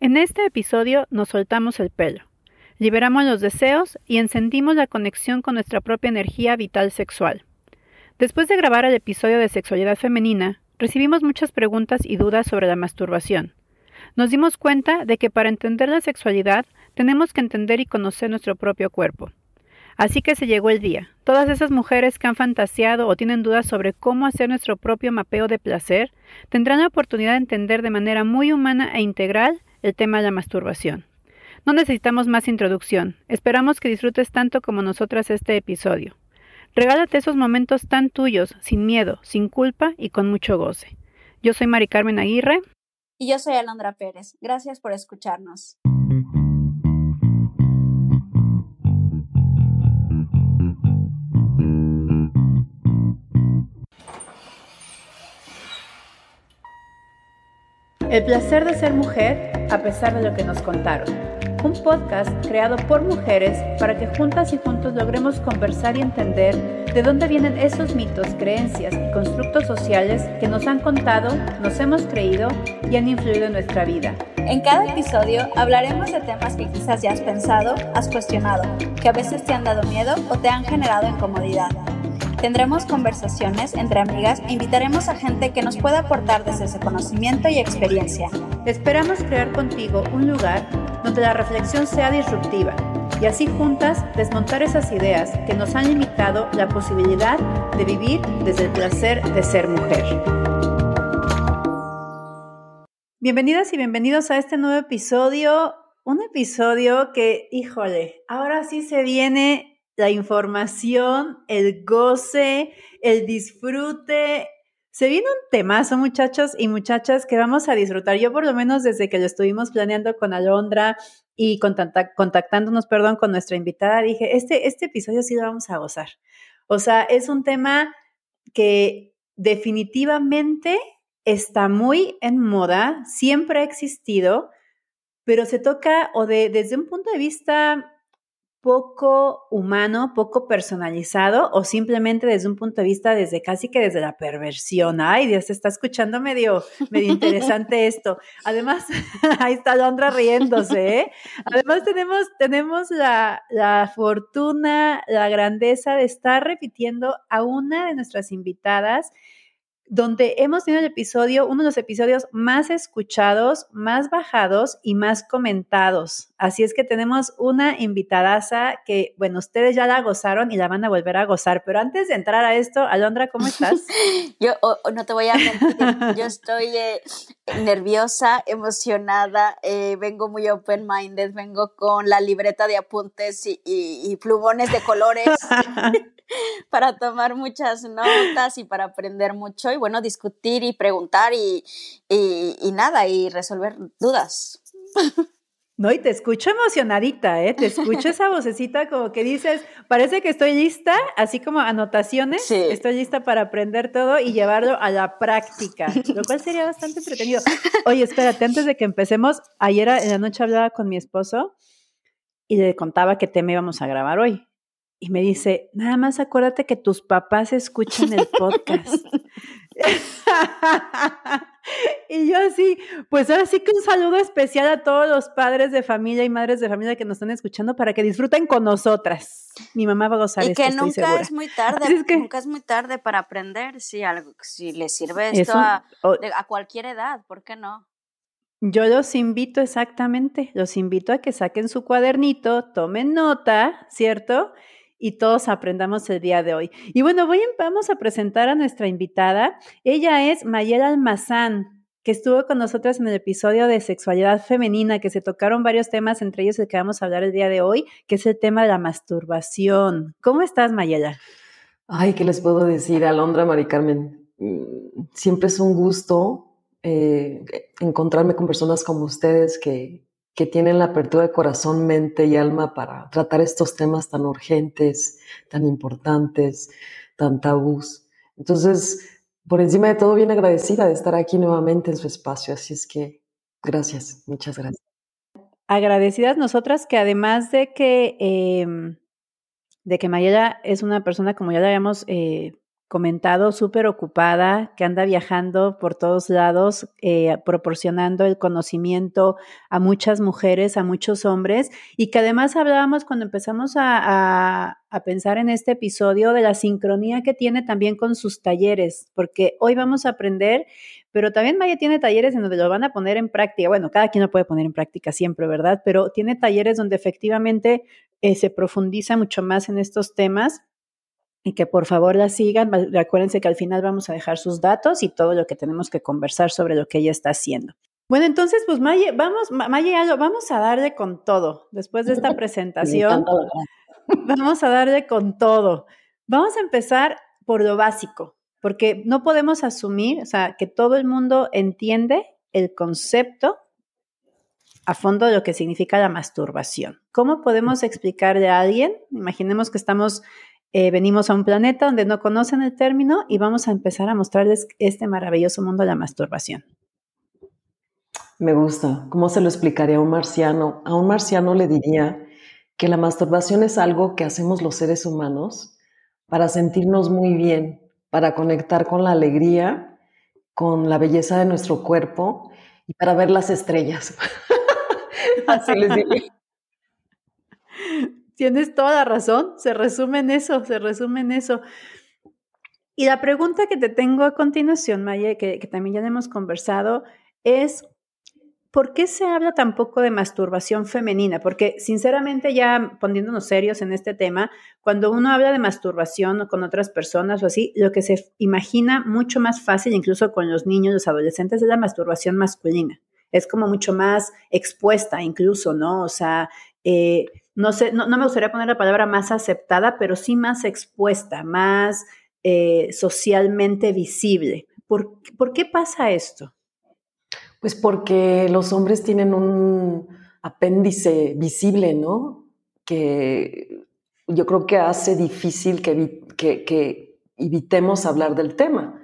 En este episodio nos soltamos el pelo, liberamos los deseos y encendimos la conexión con nuestra propia energía vital sexual. Después de grabar el episodio de sexualidad femenina, recibimos muchas preguntas y dudas sobre la masturbación. Nos dimos cuenta de que para entender la sexualidad tenemos que entender y conocer nuestro propio cuerpo. Así que se llegó el día. Todas esas mujeres que han fantaseado o tienen dudas sobre cómo hacer nuestro propio mapeo de placer tendrán la oportunidad de entender de manera muy humana e integral el tema de la masturbación. No necesitamos más introducción. Esperamos que disfrutes tanto como nosotras este episodio. Regálate esos momentos tan tuyos, sin miedo, sin culpa y con mucho goce. Yo soy Mari Carmen Aguirre. Y yo soy Alondra Pérez. Gracias por escucharnos. El placer de ser mujer a pesar de lo que nos contaron. Un podcast creado por mujeres para que juntas y juntos logremos conversar y entender de dónde vienen esos mitos, creencias y constructos sociales que nos han contado, nos hemos creído y han influido en nuestra vida. En cada episodio hablaremos de temas que quizás ya has pensado, has cuestionado, que a veces te han dado miedo o te han generado incomodidad. Tendremos conversaciones entre amigas e invitaremos a gente que nos pueda aportar desde ese conocimiento y experiencia. Esperamos crear contigo un lugar donde la reflexión sea disruptiva y así juntas desmontar esas ideas que nos han limitado la posibilidad de vivir desde el placer de ser mujer. Bienvenidas y bienvenidos a este nuevo episodio, un episodio que, híjole, ahora sí se viene la información, el goce, el disfrute. Se viene un temazo, muchachos y muchachas, que vamos a disfrutar. Yo, por lo menos, desde que lo estuvimos planeando con Alondra y contactándonos, perdón, con nuestra invitada, dije, este, este episodio sí lo vamos a gozar. O sea, es un tema que definitivamente está muy en moda, siempre ha existido, pero se toca o de, desde un punto de vista poco humano, poco personalizado o simplemente desde un punto de vista desde casi que desde la perversión. Ay, Dios, se está escuchando medio, medio interesante esto. Además, ahí está Londra riéndose. ¿eh? Además, tenemos, tenemos la, la fortuna, la grandeza de estar repitiendo a una de nuestras invitadas donde hemos tenido el episodio, uno de los episodios más escuchados, más bajados y más comentados. Así es que tenemos una invitadaza que, bueno, ustedes ya la gozaron y la van a volver a gozar. Pero antes de entrar a esto, Alondra, ¿cómo estás? yo no te voy a mentir, yo estoy eh, nerviosa, emocionada, eh, vengo muy open-minded, vengo con la libreta de apuntes y, y plumones de colores. para tomar muchas notas y para aprender mucho y bueno, discutir y preguntar y, y, nada, y resolver dudas. No, y te escucho emocionadita, ¿eh? Te escucho esa vocecita como que dices, parece que estoy lista, así como anotaciones, estoy lista para aprender todo y llevarlo a la práctica, lo cual sería bastante entretenido. Oye, espérate, antes de que empecemos, ayer en la noche hablaba con mi esposo y le contaba qué tema íbamos a grabar hoy y me dice, nada más acuérdate que tus papás escuchan el podcast. y yo así, pues ahora sí que un saludo especial a todos los padres de familia y madres de familia que nos están escuchando para que disfruten con nosotras. Mi mamá va a gozar y que nunca es muy tarde, nunca es muy tarde para aprender si algo, si le sirve esto a, a cualquier edad, ¿por qué no? Yo los invito exactamente, los invito a que saquen su cuadernito, tomen nota, ¿cierto? Y todos aprendamos el día de hoy. Y bueno, vamos a presentar a nuestra invitada. Ella es Mayela Almazán, que estuvo con nosotros en el episodio de sexualidad femenina, que se tocaron varios temas, entre ellos el que vamos a hablar el día de hoy, que es el tema de la masturbación. ¿Cómo estás, Mayela? Ay, ¿qué les puedo decir, Alondra, Mari Carmen? Mm, siempre es un gusto eh, encontrarme con personas como ustedes que, que tienen la apertura de corazón, mente y alma para tratar estos temas tan urgentes, tan importantes, tan tabús. Entonces, por encima de todo, bien agradecida de estar aquí nuevamente en su espacio. Así es que, gracias, muchas gracias. Agradecidas nosotras que además de que em, de que Mayela es una persona, como ya le habíamos eh, comentado, súper ocupada, que anda viajando por todos lados, eh, proporcionando el conocimiento a muchas mujeres, a muchos hombres, y que además hablábamos cuando empezamos a, a, pensar en este episodio de la sincronía que tiene también con sus talleres, porque hoy vamos a aprender, pero también Maya tiene talleres en donde lo van a poner en práctica. Bueno, cada quien lo puede poner en práctica siempre, ¿verdad? Pero tiene talleres donde efectivamente eh, se profundiza mucho más en estos temas y que por favor la sigan. Recuérdense que al final vamos a dejar sus datos y todo lo que tenemos que conversar sobre lo que ella está haciendo. Bueno, entonces, pues Maye, vamos, Maye, vamos a darle con todo. Después de esta presentación, vamos a darle con todo. Vamos a empezar por lo básico, porque no podemos asumir, o sea, que todo el mundo entiende el concepto a fondo de lo que significa la masturbación. ¿Cómo podemos explicarle a alguien? Imaginemos que estamos, eh, venimos a un planeta donde no conocen el término y vamos a empezar a mostrarles este maravilloso mundo de la masturbación. Me gusta. ¿Cómo se lo explicaría a un marciano? A un marciano le diría que la masturbación es algo que hacemos los seres humanos para sentirnos muy bien, para conectar con la alegría, con la belleza de nuestro cuerpo y para ver las estrellas. Así les digo. Tienes toda razón, se resume en eso, se resume en eso. Y la pregunta que te tengo a continuación, Maya, que, que también ya hemos conversado, es ¿por qué se habla tan poco de masturbación femenina? Porque sinceramente ya poniéndonos serios en este tema, cuando uno habla de masturbación con otras personas o así, lo que se imagina mucho más fácil, incluso con los niños, los adolescentes, es la masturbación masculina es como mucho más expuesta incluso, ¿no? O sea, eh, no sé, no, me gustaría poner la palabra más aceptada, pero sí más expuesta, más eh, socialmente visible. ¿Por, ¿Por qué pasa esto? Pues porque los hombres tienen un apéndice visible, ¿no? Que yo creo que hace difícil que, que, que evitemos hablar del tema,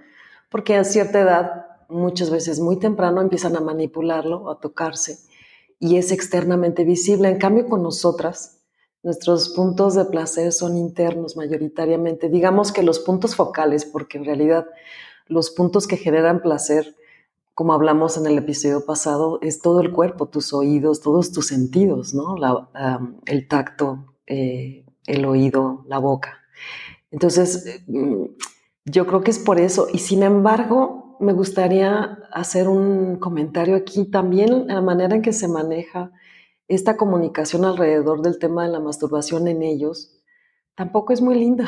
porque a cierta edad muchas veces muy temprano empiezan a manipularlo, a tocarse, y es externamente visible. En cambio, con nosotras, nuestros puntos de placer son internos mayoritariamente. Digamos que los puntos focales, porque en realidad los puntos que generan placer, como hablamos en el episodio pasado, es todo el cuerpo, tus oídos, todos tus sentidos, ¿no? el tacto, eh, el oído, la boca. Entonces, mm, yo creo que es por eso. Y sin embargo, me gustaría hacer un comentario aquí también, la manera en que se maneja esta comunicación alrededor del tema de la masturbación en ellos, tampoco es muy linda.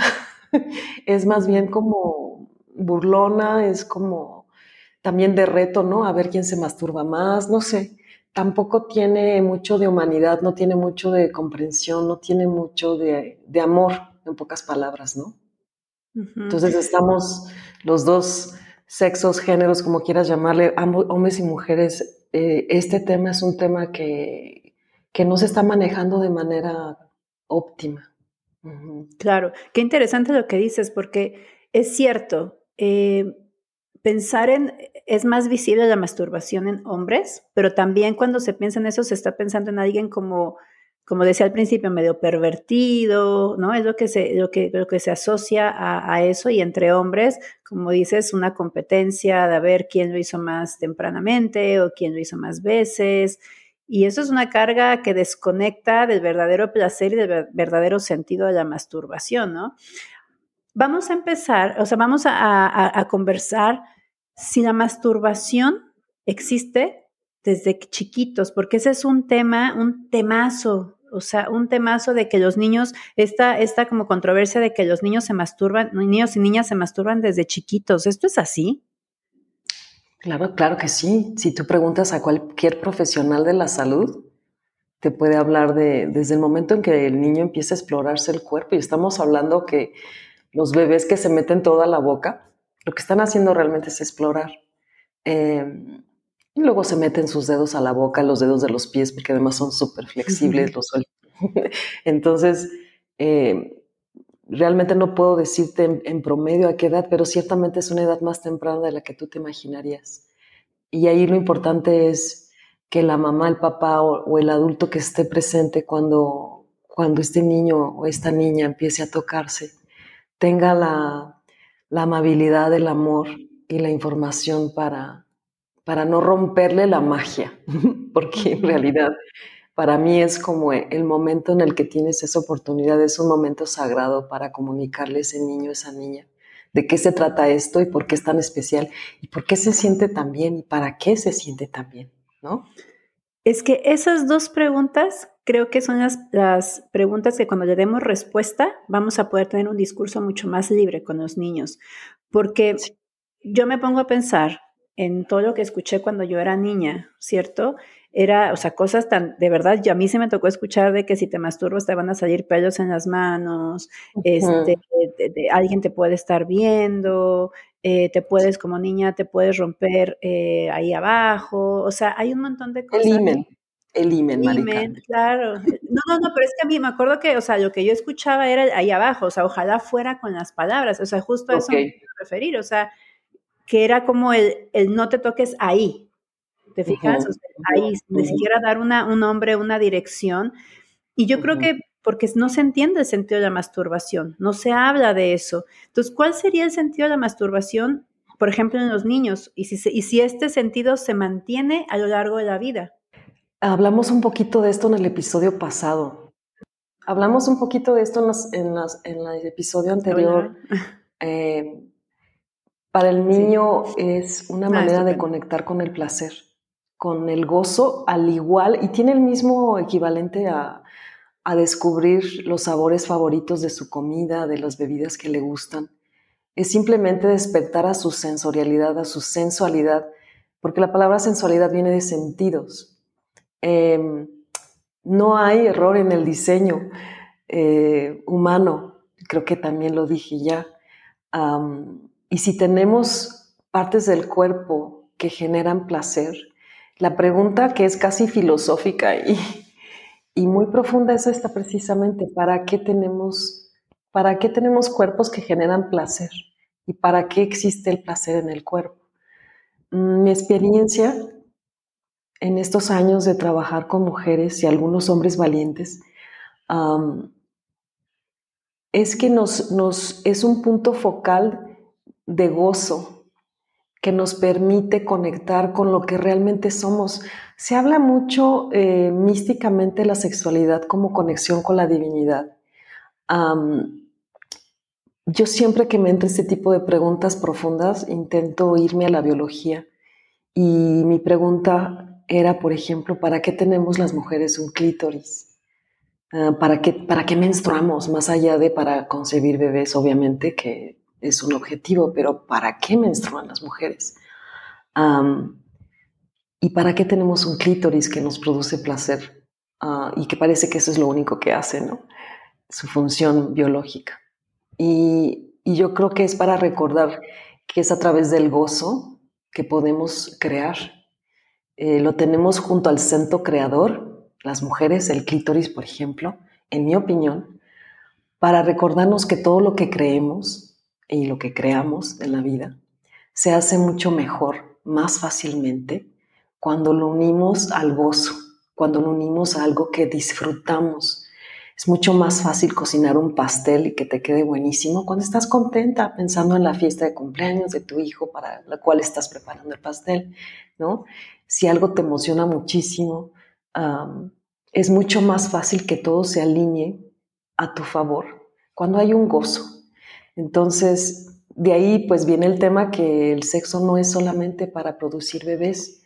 es más bien como burlona, es como también de reto, ¿no? A ver quién se masturba más, no sé. Tampoco tiene mucho de humanidad, no tiene mucho de comprensión, no tiene mucho de, amor, en pocas palabras, ¿no? Entonces estamos los dos sexos, géneros, como quieras llamarle, ambos, hombres y mujeres, eh, este tema es un tema que, que, no se está manejando de manera óptima. Claro, qué interesante lo que dices, porque es cierto, eh, pensar en, es más visible la masturbación en hombres, pero también cuando se piensa en eso se está pensando en alguien como como decía al principio, medio pervertido, ¿no? Es lo que se, lo que, lo que se asocia a, eso y entre hombres, como dices, una competencia de ver quién lo hizo más tempranamente o quién lo hizo más veces. Y eso es una carga que desconecta del verdadero placer y del verdadero sentido de la masturbación, ¿no? Vamos a empezar, o sea, vamos a, a conversar si la masturbación existe desde chiquitos, porque ese es un tema, un temazo, o sea, un temazo de que los niños, esta, esta como controversia de que los niños se masturban, niños y niñas se masturban desde chiquitos, ¿esto es así? Claro, claro que sí. Si tú preguntas a cualquier profesional de la salud, te puede hablar de desde el momento en que el niño empieza a explorarse el cuerpo, y estamos hablando que los bebés que se meten toda la boca, lo que están haciendo realmente es explorar. Eh, y luego se meten sus dedos a la boca, los dedos de los pies, porque además son súper flexibles, los Entonces, eh, realmente no puedo decirte en, promedio a qué edad, pero ciertamente es una edad más temprana de la que tú te imaginarías. Y ahí lo importante es que la mamá, el papá o, el adulto que esté presente cuando, cuando este niño o esta niña empiece a tocarse, tenga la, amabilidad, el amor y la información para, para no romperle la magia, porque en realidad para mí es como el momento en el que tienes esa oportunidad, es un momento sagrado para comunicarle a ese niño, a esa niña, de qué se trata esto y por qué es tan especial y por qué se siente tan bien y para qué se siente tan bien, ¿no? Es que esas dos preguntas creo que son las, las, preguntas que cuando le demos respuesta vamos a poder tener un discurso mucho más libre con los niños. Porque yo me pongo a pensar en todo lo que escuché cuando yo era niña, ¿cierto? era, o sea, cosas tan, de verdad, yo a mí se me tocó escuchar de que si te masturbas te van a salir pelos en las manos, este, alguien te puede estar viendo, eh, te puedes, como niña, te puedes romper eh, ahí abajo, o sea, hay un montón de cosas. El imen, el imen, imen claro. No, no, no, pero es que a mí me acuerdo que, o sea, lo que yo escuchaba era ahí abajo, o sea, ojalá fuera con las palabras, o sea, justo a eso me quiero referir, o sea, que era como el, el no te toques ahí, ¿te fijas? ahí ni siquiera dar una, un nombre, una dirección. Y yo creo que porque no se entiende el sentido de la masturbación, no se habla de eso. Entonces, ¿cuál sería el sentido de la masturbación, por ejemplo, en los niños? Y si, y si este sentido se mantiene a lo largo de la vida. Hablamos un poquito de esto en el episodio pasado. Hablamos un poquito de esto en, en, el episodio anterior. Eh, para el niño es una ah, manera de conectar con el placer con el gozo al igual y tiene el mismo equivalente a, descubrir los sabores favoritos de su comida, de las bebidas que le gustan. Es simplemente despertar a su sensorialidad, a su sensualidad, porque la palabra sensualidad viene de sentidos. Em, no hay error en el diseño eh, humano, creo que también lo dije ya. Y si tenemos partes del cuerpo que generan placer, la pregunta que es casi filosófica y, y muy profunda es esta precisamente, ¿para qué tenemos, para qué tenemos cuerpos que generan placer? ¿Y para qué existe el placer en el cuerpo? Mm, mi experiencia en estos años de trabajar con mujeres y algunos hombres valientes es que nos, nos, es un punto focal de gozo, que nos permite conectar con lo que realmente somos. Se habla mucho eh, místicamente de la sexualidad como conexión con la divinidad. yo siempre que me entra este tipo de preguntas profundas intento irme a la biología y mi pregunta era, por ejemplo, ¿para qué tenemos las mujeres un clítoris? Ah, ¿para, qué, ¿Para qué menstruamos? Más allá de para concebir bebés, obviamente, que es un objetivo, pero ¿para qué menstruan las mujeres? ¿Y para qué tenemos un clítoris que nos produce placer ah, y que parece que eso es lo único que hace, ¿no? Su función biológica. Y, yo creo que es para recordar que es a través del gozo que podemos crear. Eh, lo tenemos junto al centro creador, las mujeres, el clítoris, por ejemplo, en mi opinión, para recordarnos que todo lo que creemos, y lo que creamos en la vida se hace mucho mejor, más fácilmente, cuando lo unimos al gozo, cuando lo unimos a algo que disfrutamos. Es mucho más fácil cocinar un pastel y que te quede buenísimo cuando estás contenta pensando en la fiesta de cumpleaños de tu hijo para la cual estás preparando el pastel, ¿no? Si algo te emociona muchísimo, es mucho más fácil que todo se alinee a tu favor cuando hay un gozo, entonces, de ahí pues viene el tema que el sexo no es solamente para producir bebés,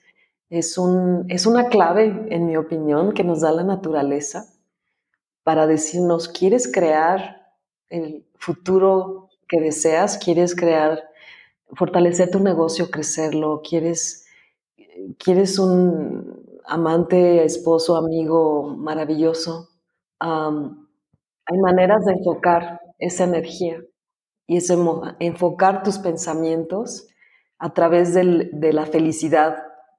es, un, es una clave, en mi opinión, que nos da la naturaleza para decirnos, ¿quieres crear el futuro que deseas? ¿Quieres crear, fortalecer tu negocio, crecerlo? ¿Quieres, quieres un amante, esposo, amigo maravilloso? hay maneras de enfocar esa energía y es enfocar tus pensamientos a través de la felicidad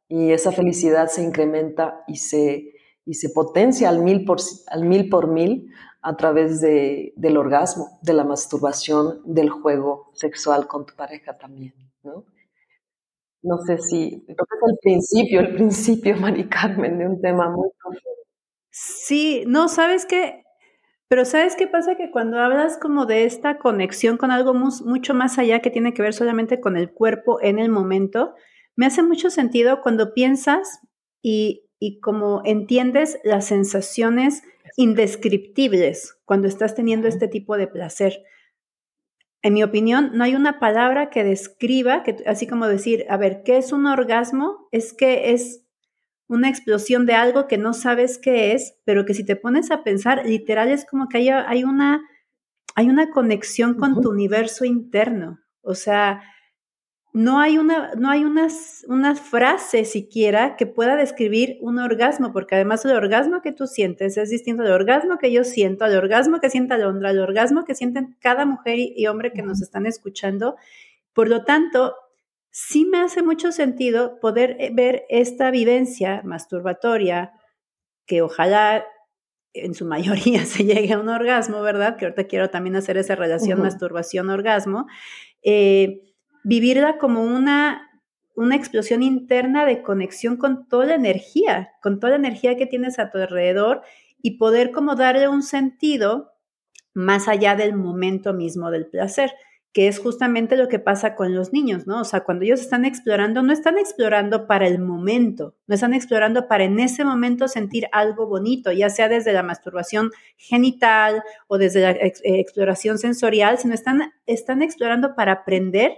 y esa felicidad se incrementa y se, y se potencia al mil, por, al mil por mil a través de, del orgasmo, de la masturbación, del juego sexual con tu pareja también, ¿no? No sé si, creo que es el principio, el principio, Mari Carmen, de un tema muy profundo. Sí, no, sabes que Pero ¿sabes qué pasa? Que cuando hablas como de esta conexión con algo mucho más allá que tiene que ver solamente con el cuerpo en el momento, me hace mucho sentido cuando piensas y, y como entiendes las sensaciones indescriptibles cuando estás teniendo este tipo de placer. En mi opinión, no hay una palabra que describa, que, así como decir, a ver, ¿qué es un orgasmo? Es que es una explosión de algo que no sabes qué es, pero que si te pones a pensar, literal es como que hay, hay una, hay una conexión con tu universo interno. O sea, no hay una, no hay una frase siquiera que pueda describir un orgasmo, porque además el orgasmo que tú sientes es distinto al orgasmo que yo siento, al orgasmo que sienta Londra, al orgasmo que sienten cada mujer y, hombre que nos están escuchando. Por lo tanto, sí me hace mucho sentido poder eh, ver esta vivencia masturbatoria, que ojalá en su mayoría se llegue a un orgasmo, ¿verdad? Que ahorita quiero también hacer esa relación masturbación-orgasmo. Eh, vivirla como una, una explosión interna de conexión con toda la energía, con toda la energía que tienes a tu alrededor y poder como darle un sentido más allá del momento mismo del placer que es justamente lo que pasa con los niños, ¿no? O sea, cuando ellos están explorando, no están explorando para el momento, no están explorando para en ese momento sentir algo bonito, ya sea desde la masturbación genital o desde la eh, exploración sensorial, sino están, están explorando para aprender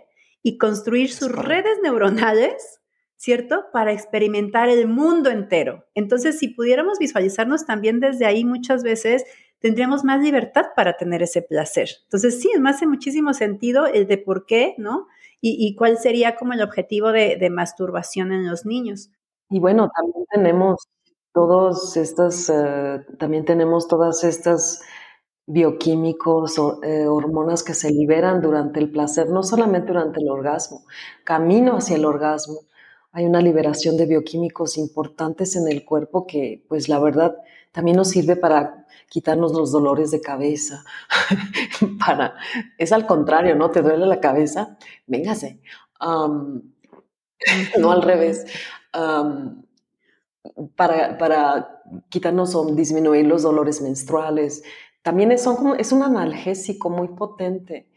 y construir sus redes neuronales, ¿cierto? Para experimentar el mundo entero. Entonces, si pudiéramos visualizarnos también desde ahí muchas veces, tendríamos más libertad para tener ese placer. Entonces, sí, me hace muchísimo sentido el de por qué, ¿no? Y, cuál sería como el objetivo de, masturbación en los niños. Y bueno, también tenemos todos estas, eh, también tenemos todas estas bioquímicos, o, eh, hormonas que se liberan durante el placer, no solamente durante el orgasmo, camino hacia el orgasmo. Hay una liberación de bioquímicos importantes en el cuerpo que, pues la verdad, también nos sirve para quitarnos los dolores de cabeza. para, es al contrario, ¿no? ¿Te duele la cabeza? Véngase. no al revés. para, para quitarnos o disminuir los dolores menstruales, también es, es un analgésico muy potente.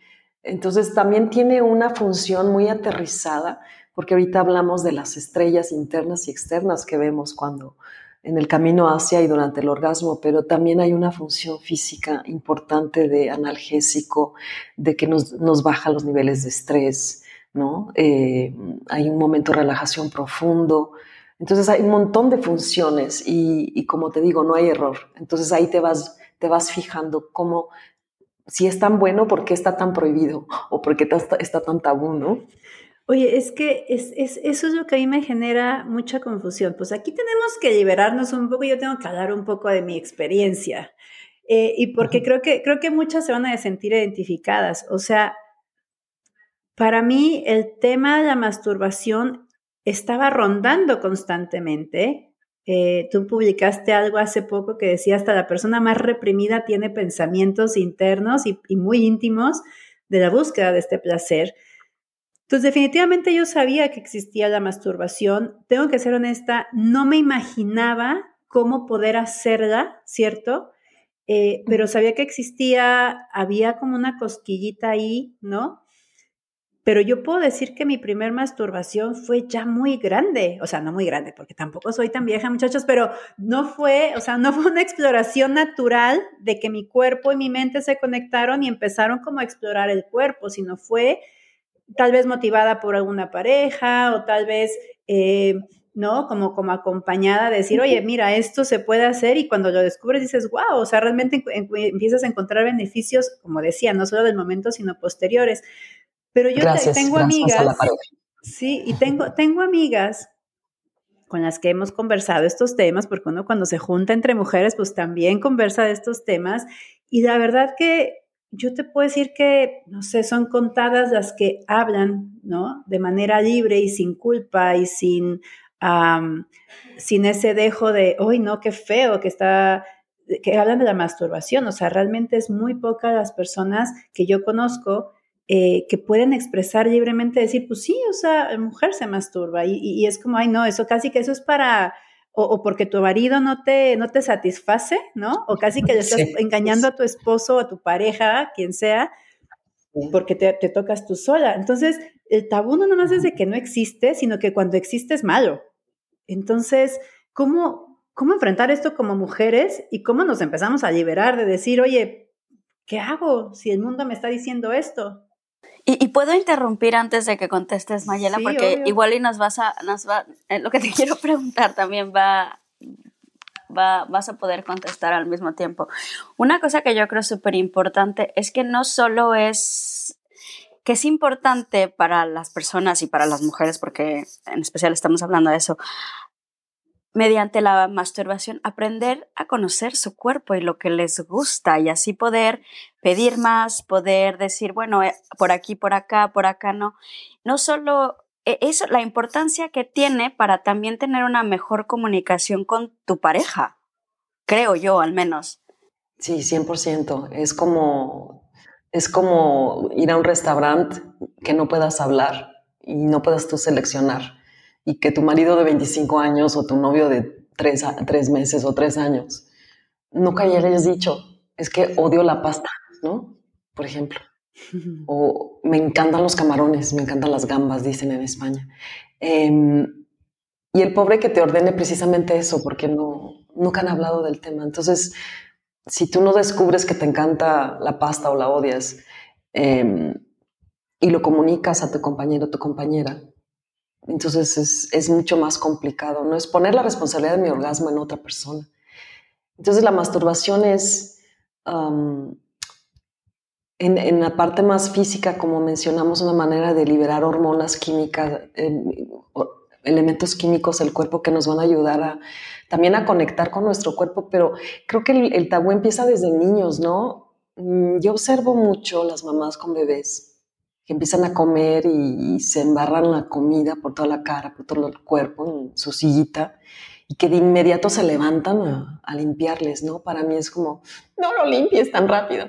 Entonces también tiene una función muy aterrizada, porque ahorita hablamos de las estrellas internas y externas que vemos cuando en el camino hacia y durante el orgasmo, pero también hay una función física importante de analgésico, de que nos, baja los niveles de estrés, ¿no? Eh, hay un momento de relajación profundo. Entonces hay un montón de funciones y, y como te digo, no hay error. Entonces ahí te vas te vas fijando cómo, si es tan bueno, ¿por qué está tan prohibido? ¿O por qué está, tan tabú, no? Oye, es que es, eso es lo que a mí me genera mucha confusión. Pues aquí tenemos que liberarnos un poco, yo tengo que hablar un poco de mi experiencia. Eh, y porque creo que, creo que muchas se van a sentir identificadas. O sea, para mí el tema de la masturbación estaba rondando constantemente eh, tú publicaste algo hace poco que decía hasta la persona más reprimida tiene pensamientos internos y, muy íntimos de la búsqueda de este placer. Entonces, definitivamente yo sabía que existía la masturbación. Tengo que ser honesta, no me imaginaba cómo poder hacerla, ¿cierto? Eh, pero sabía que existía, había como una cosquillita ahí, ¿no? pero yo puedo decir que mi primer masturbación fue ya muy grande, o sea, no muy grande, porque tampoco soy tan vieja, muchachos, pero no fue, o sea, no fue una exploración natural de que mi cuerpo y mi mente se conectaron y empezaron como a explorar el cuerpo, sino fue tal vez motivada por alguna pareja o tal vez, eh, ¿no? Como, como acompañada de decir, oye, mira, esto se puede hacer y cuando lo descubres dices, wow, o sea, realmente empiezas a encontrar beneficios, como decía, no solo del momento, sino posteriores. Pero yo tengo amigas, sí, y tengo, tengo amigas con las que hemos conversado estos temas, porque uno cuando se junta entre mujeres, pues también conversa de estos temas, y la verdad que yo te puedo decir que, no sé, son contadas las que hablan, ¿no? De manera libre y sin culpa y sin, sin ese dejo de, uy, no, qué feo que está, que hablan de la masturbación. O sea, realmente es muy poca las personas que yo conozco eh, que pueden expresar libremente, decir, pues sí, o sea, mujer se masturba y, es como, ay, no, eso casi que eso es para, o, porque tu marido no te, no te satisface, ¿no? O casi que le estás engañando a tu esposo o a tu pareja, quien sea, porque te, te, tocas tú sola. Entonces, el tabú no nomás es de que no existe, sino que cuando existe es malo. Entonces, ¿cómo, cómo enfrentar esto como mujeres y cómo nos empezamos a liberar de decir, oye, ¿qué hago si el mundo me está diciendo esto? Y, puedo interrumpir antes de que contestes, Mayela, porque igual y nos vas a, nos va, eh, lo que te quiero preguntar también va, va, vas a poder contestar al mismo tiempo. Una cosa que yo creo súper importante es que no solo es que es importante para las personas y para las mujeres, porque en especial estamos hablando de eso, mediante la masturbación, aprender a conocer su cuerpo y lo que les gusta y así poder pedir más, poder decir, bueno, eh, por aquí, por acá, por acá no. No solo e, eso, la importancia que tiene para también tener una mejor comunicación con tu pareja, creo yo al menos. Sí, 100%. Es como, es como ir a un restaurante que no puedas hablar y no puedas tú seleccionar y que tu marido de 25 años o tu novio de 3, tres meses o 3 años nunca ya le hayas dicho, es que odio la pasta, ¿no? Por ejemplo. O me encantan los camarones, me encantan las gambas, dicen en España. Em, y el pobre que te ordene precisamente eso, porque no, nunca han hablado del tema. Entonces, si tú no descubres que te encanta la pasta o la odias em, y lo comunicas a tu compañero o tu compañera, entonces es, es, mucho más complicado, ¿no? Es poner la responsabilidad de mi orgasmo en otra persona. Entonces la masturbación es, en, en, la parte más física, como mencionamos, una manera de liberar hormonas químicas, elementos químicos del cuerpo que nos van a ayudar a, también a conectar con nuestro cuerpo, pero creo que el, el tabú empieza desde niños, ¿no? Mm, yo observo mucho las mamás con bebés que empiezan a comer y, se embarran la comida por toda la cara, por todo el cuerpo, en su sillita, y que de inmediato se levantan a, limpiarles, ¿no? Para mí es como, no lo limpies tan rápido,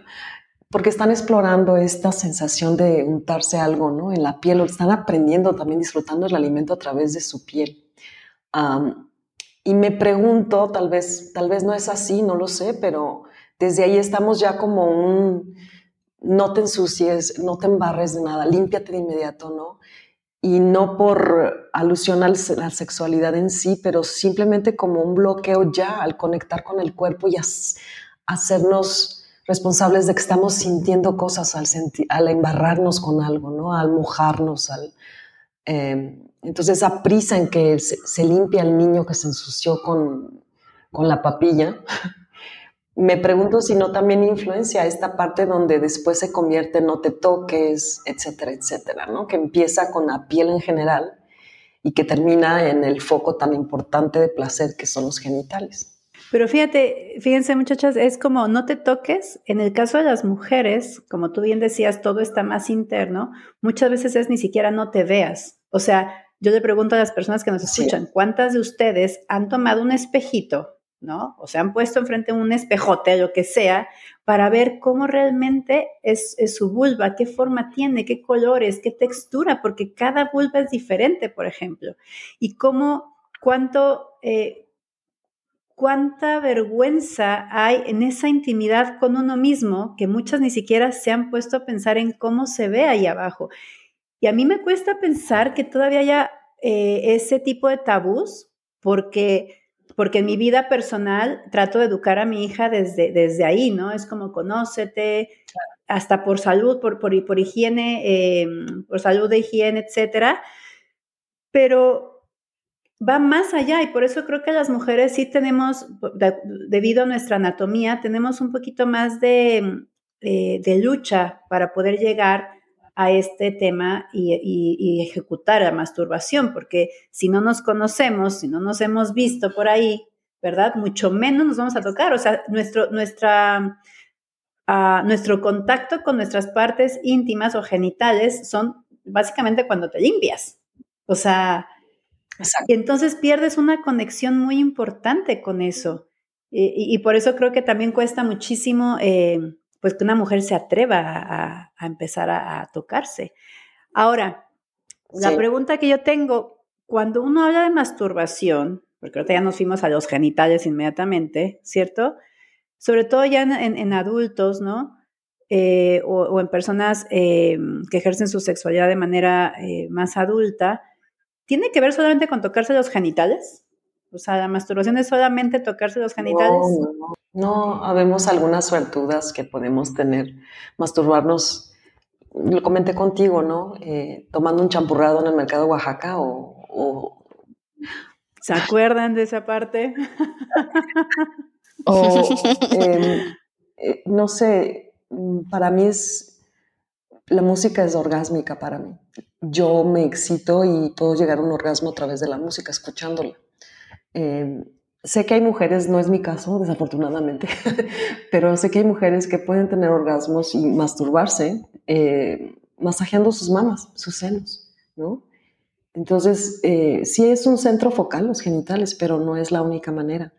porque están explorando esta sensación de untarse algo, ¿no? En la piel, o están aprendiendo también disfrutando el alimento a través de su piel. y me pregunto, tal vez, tal vez no es así, no lo sé, pero desde ahí estamos ya como un no te ensucies, no te embarres de nada, límpiate de inmediato, ¿no? Y no por alusión a la sexualidad en sí, pero simplemente como un bloqueo ya al conectar con el cuerpo y hacernos responsables de que estamos sintiendo cosas al, al embarrarnos con algo, ¿no? Al mojarnos, al... Em, entonces esa prisa en que se, limpia el niño que se ensució con, con la papilla, me pregunto si no también influencia esta parte donde después se convierte en no te toques, etcétera, etcétera, ¿no? Que empieza con la piel en general y que termina en el foco tan importante de placer que son los genitales. Pero fíjate, fíjense muchachas, es como no te toques. En el caso de las mujeres, como tú bien decías, todo está más interno. Muchas veces es ni siquiera no te veas. O sea, yo le pregunto a las personas que nos escuchan, ¿cuántas de ustedes han tomado un espejito ¿no? O se han puesto enfrente un espejote, lo que sea, para ver cómo realmente es, su vulva, qué forma tiene, qué colores, qué textura, porque cada vulva es diferente, por ejemplo. Y cómo, cuánto, eh, cuánta vergüenza hay en esa intimidad con uno mismo, que muchas ni siquiera se han puesto a pensar en cómo se ve ahí abajo. Y a mí me cuesta pensar que todavía haya eh, ese tipo de tabús, porque porque en mi vida personal trato de educar a mi hija desde, desde ahí, ¿no? Es como conócete, hasta por salud, por, por, por higiene, em, por salud de higiene, etcétera. Pero va más allá y por eso creo que las mujeres sí tenemos, debido a nuestra anatomía, tenemos un poquito más de, eh, de lucha para poder llegar a este tema y, ejecutar la masturbación, porque si no nos conocemos, si no nos hemos visto por ahí, ¿verdad? Mucho menos nos vamos a tocar. O sea, nuestro, nuestra, ah, nuestro contacto con nuestras partes íntimas o genitales son básicamente cuando te limpias. O sea, y entonces pierdes una conexión muy importante con eso. Y, por eso creo que también cuesta muchísimo eh, pues que una mujer se atreva a, empezar a, tocarse. Ahora, la pregunta que yo tengo, cuando uno habla de masturbación, porque ahorita ya nos fuimos a los genitales inmediatamente, ¿cierto? Sobre todo ya en, adultos, ¿no? Eh, o, en personas eh, que ejercen su sexualidad de manera eh, más adulta, ¿tiene que ver solamente con tocarse los genitales? O sea, la masturbación es solamente tocarse los genitales. No, no, no. habemos algunas suertudas que podemos tener, masturbarnos lo comenté contigo, ¿no? Eh, tomando un champurrado en el mercado de Oaxaca o, ¿Se acuerdan de esa parte? o, em, eh, no sé, para mí es, la música es orgásmica para mí. Yo me excito y puedo llegar a un orgasmo a través de la música, escuchándola. Em, Sé que hay mujeres, no es mi caso, desafortunadamente, pero sé que hay mujeres que pueden tener orgasmos y masturbarse eh, masajeando sus mamas, sus senos, ¿no? Entonces, eh, sí es un centro focal los genitales, pero no es la única manera.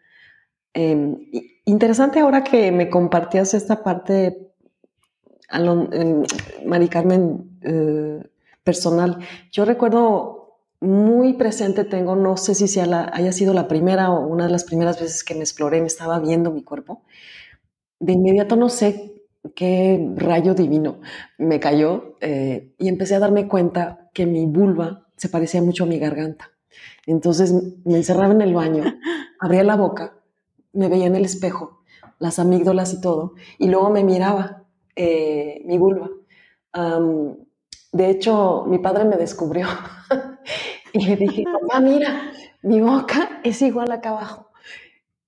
Em, interesante ahora que me compartías esta parte, Mari Carmen, eh, personal. Yo recuerdo muy presente tengo, no sé si sea la, haya sido la primera o una de las primeras veces que me exploré, me estaba viendo mi cuerpo. De inmediato no sé qué rayo divino me cayó eh, y empecé a darme cuenta que mi vulva se parecía mucho a mi garganta. Entonces me encerraba en el baño, abría la boca, me veía en el espejo, las amígdalas y todo, y luego me miraba eh, mi vulva. de hecho, mi padre me descubrió Y le dije, papá, mira, mi boca es igual acá abajo.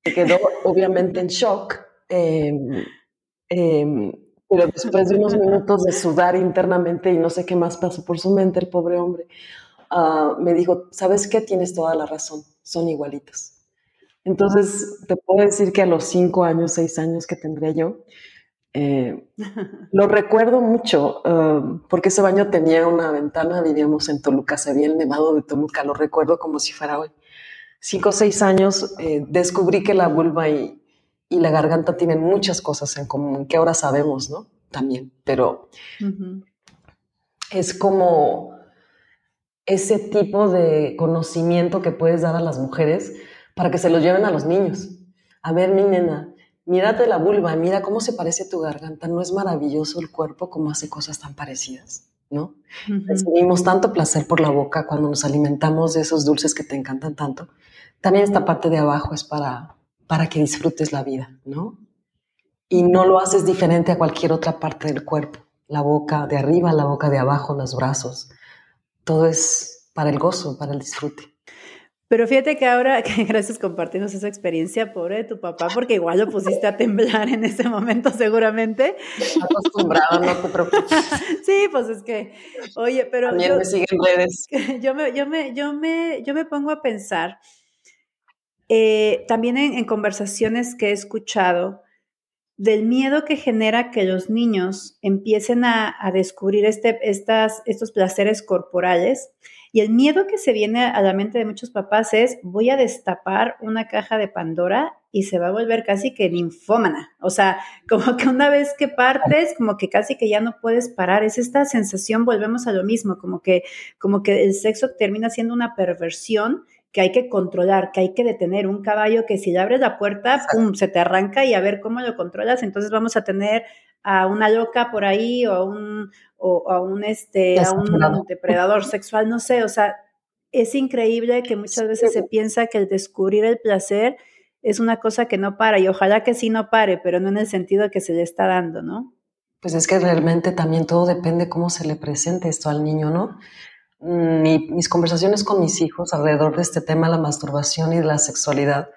Se quedó obviamente en shock, em, em, pero después de unos minutos de sudar internamente y no sé qué más pasó por su mente, el pobre hombre, ah, me dijo, ¿sabes qué? Tienes toda la razón, son igualitos. Entonces, te puedo decir que a los cinco años, seis años que tendría yo, eh, lo recuerdo mucho um, porque ese baño tenía una ventana, vivíamos en Toluca, se veía el nevado de Toluca, lo recuerdo como si fuera hoy. Cinco o seis años eh, descubrí que la vulva y, y, la garganta tienen muchas cosas en común, que ahora sabemos, ¿no? También, pero es como ese tipo de conocimiento que puedes dar a las mujeres para que se los lleven a los niños. A ver, mi nena, mírate la vulva, mira cómo se parece tu garganta, ¿no es maravilloso el cuerpo como hace cosas tan parecidas? ¿No? Recibimos tanto placer por la boca cuando nos alimentamos de esos dulces que te encantan tanto. También esta parte de abajo es para, para que disfrutes la vida, ¿no? Y no lo haces diferente a cualquier otra parte del cuerpo. La boca de arriba, la boca de abajo, los brazos. Todo es para el gozo, para el disfrute. Pero fíjate que ahora, que gracias compartirnos esa experiencia, pobre de tu papá, porque igual lo pusiste a temblar en ese momento seguramente. Acostumbrado, no te preocupes. Sí, pues es que, oye, pero... También yo, me siguen redes. Yo me, yo, me, yo, me, yo me pongo a pensar, eh, también en, conversaciones que he escuchado, del miedo que genera que los niños empiecen a, a descubrir este, estas, estos placeres corporales y el miedo que se viene a la mente de muchos papás es, voy a destapar una caja de Pandora y se va a volver casi que linfómana. O sea, como que una vez que partes, como que casi que ya no puedes parar. Es esta sensación, volvemos a lo mismo, como que, como que el sexo termina siendo una perversión que hay que controlar, que hay que detener. Un caballo que si le abres la puerta, pum, se te arranca y a ver cómo lo controlas. Entonces vamos a tener a una loca por ahí o a un, o a un, este, a un depredador sexual, no sé, o sea, es increíble que muchas veces se piensa que el descubrir el placer es una cosa que no para y ojalá que sí no pare, pero no en el sentido que se le está dando, ¿no? Pues es que realmente también todo depende cómo se le presente esto al niño, ¿no? Mm, mis conversaciones con mis hijos alrededor de este tema, la masturbación y la sexualidad,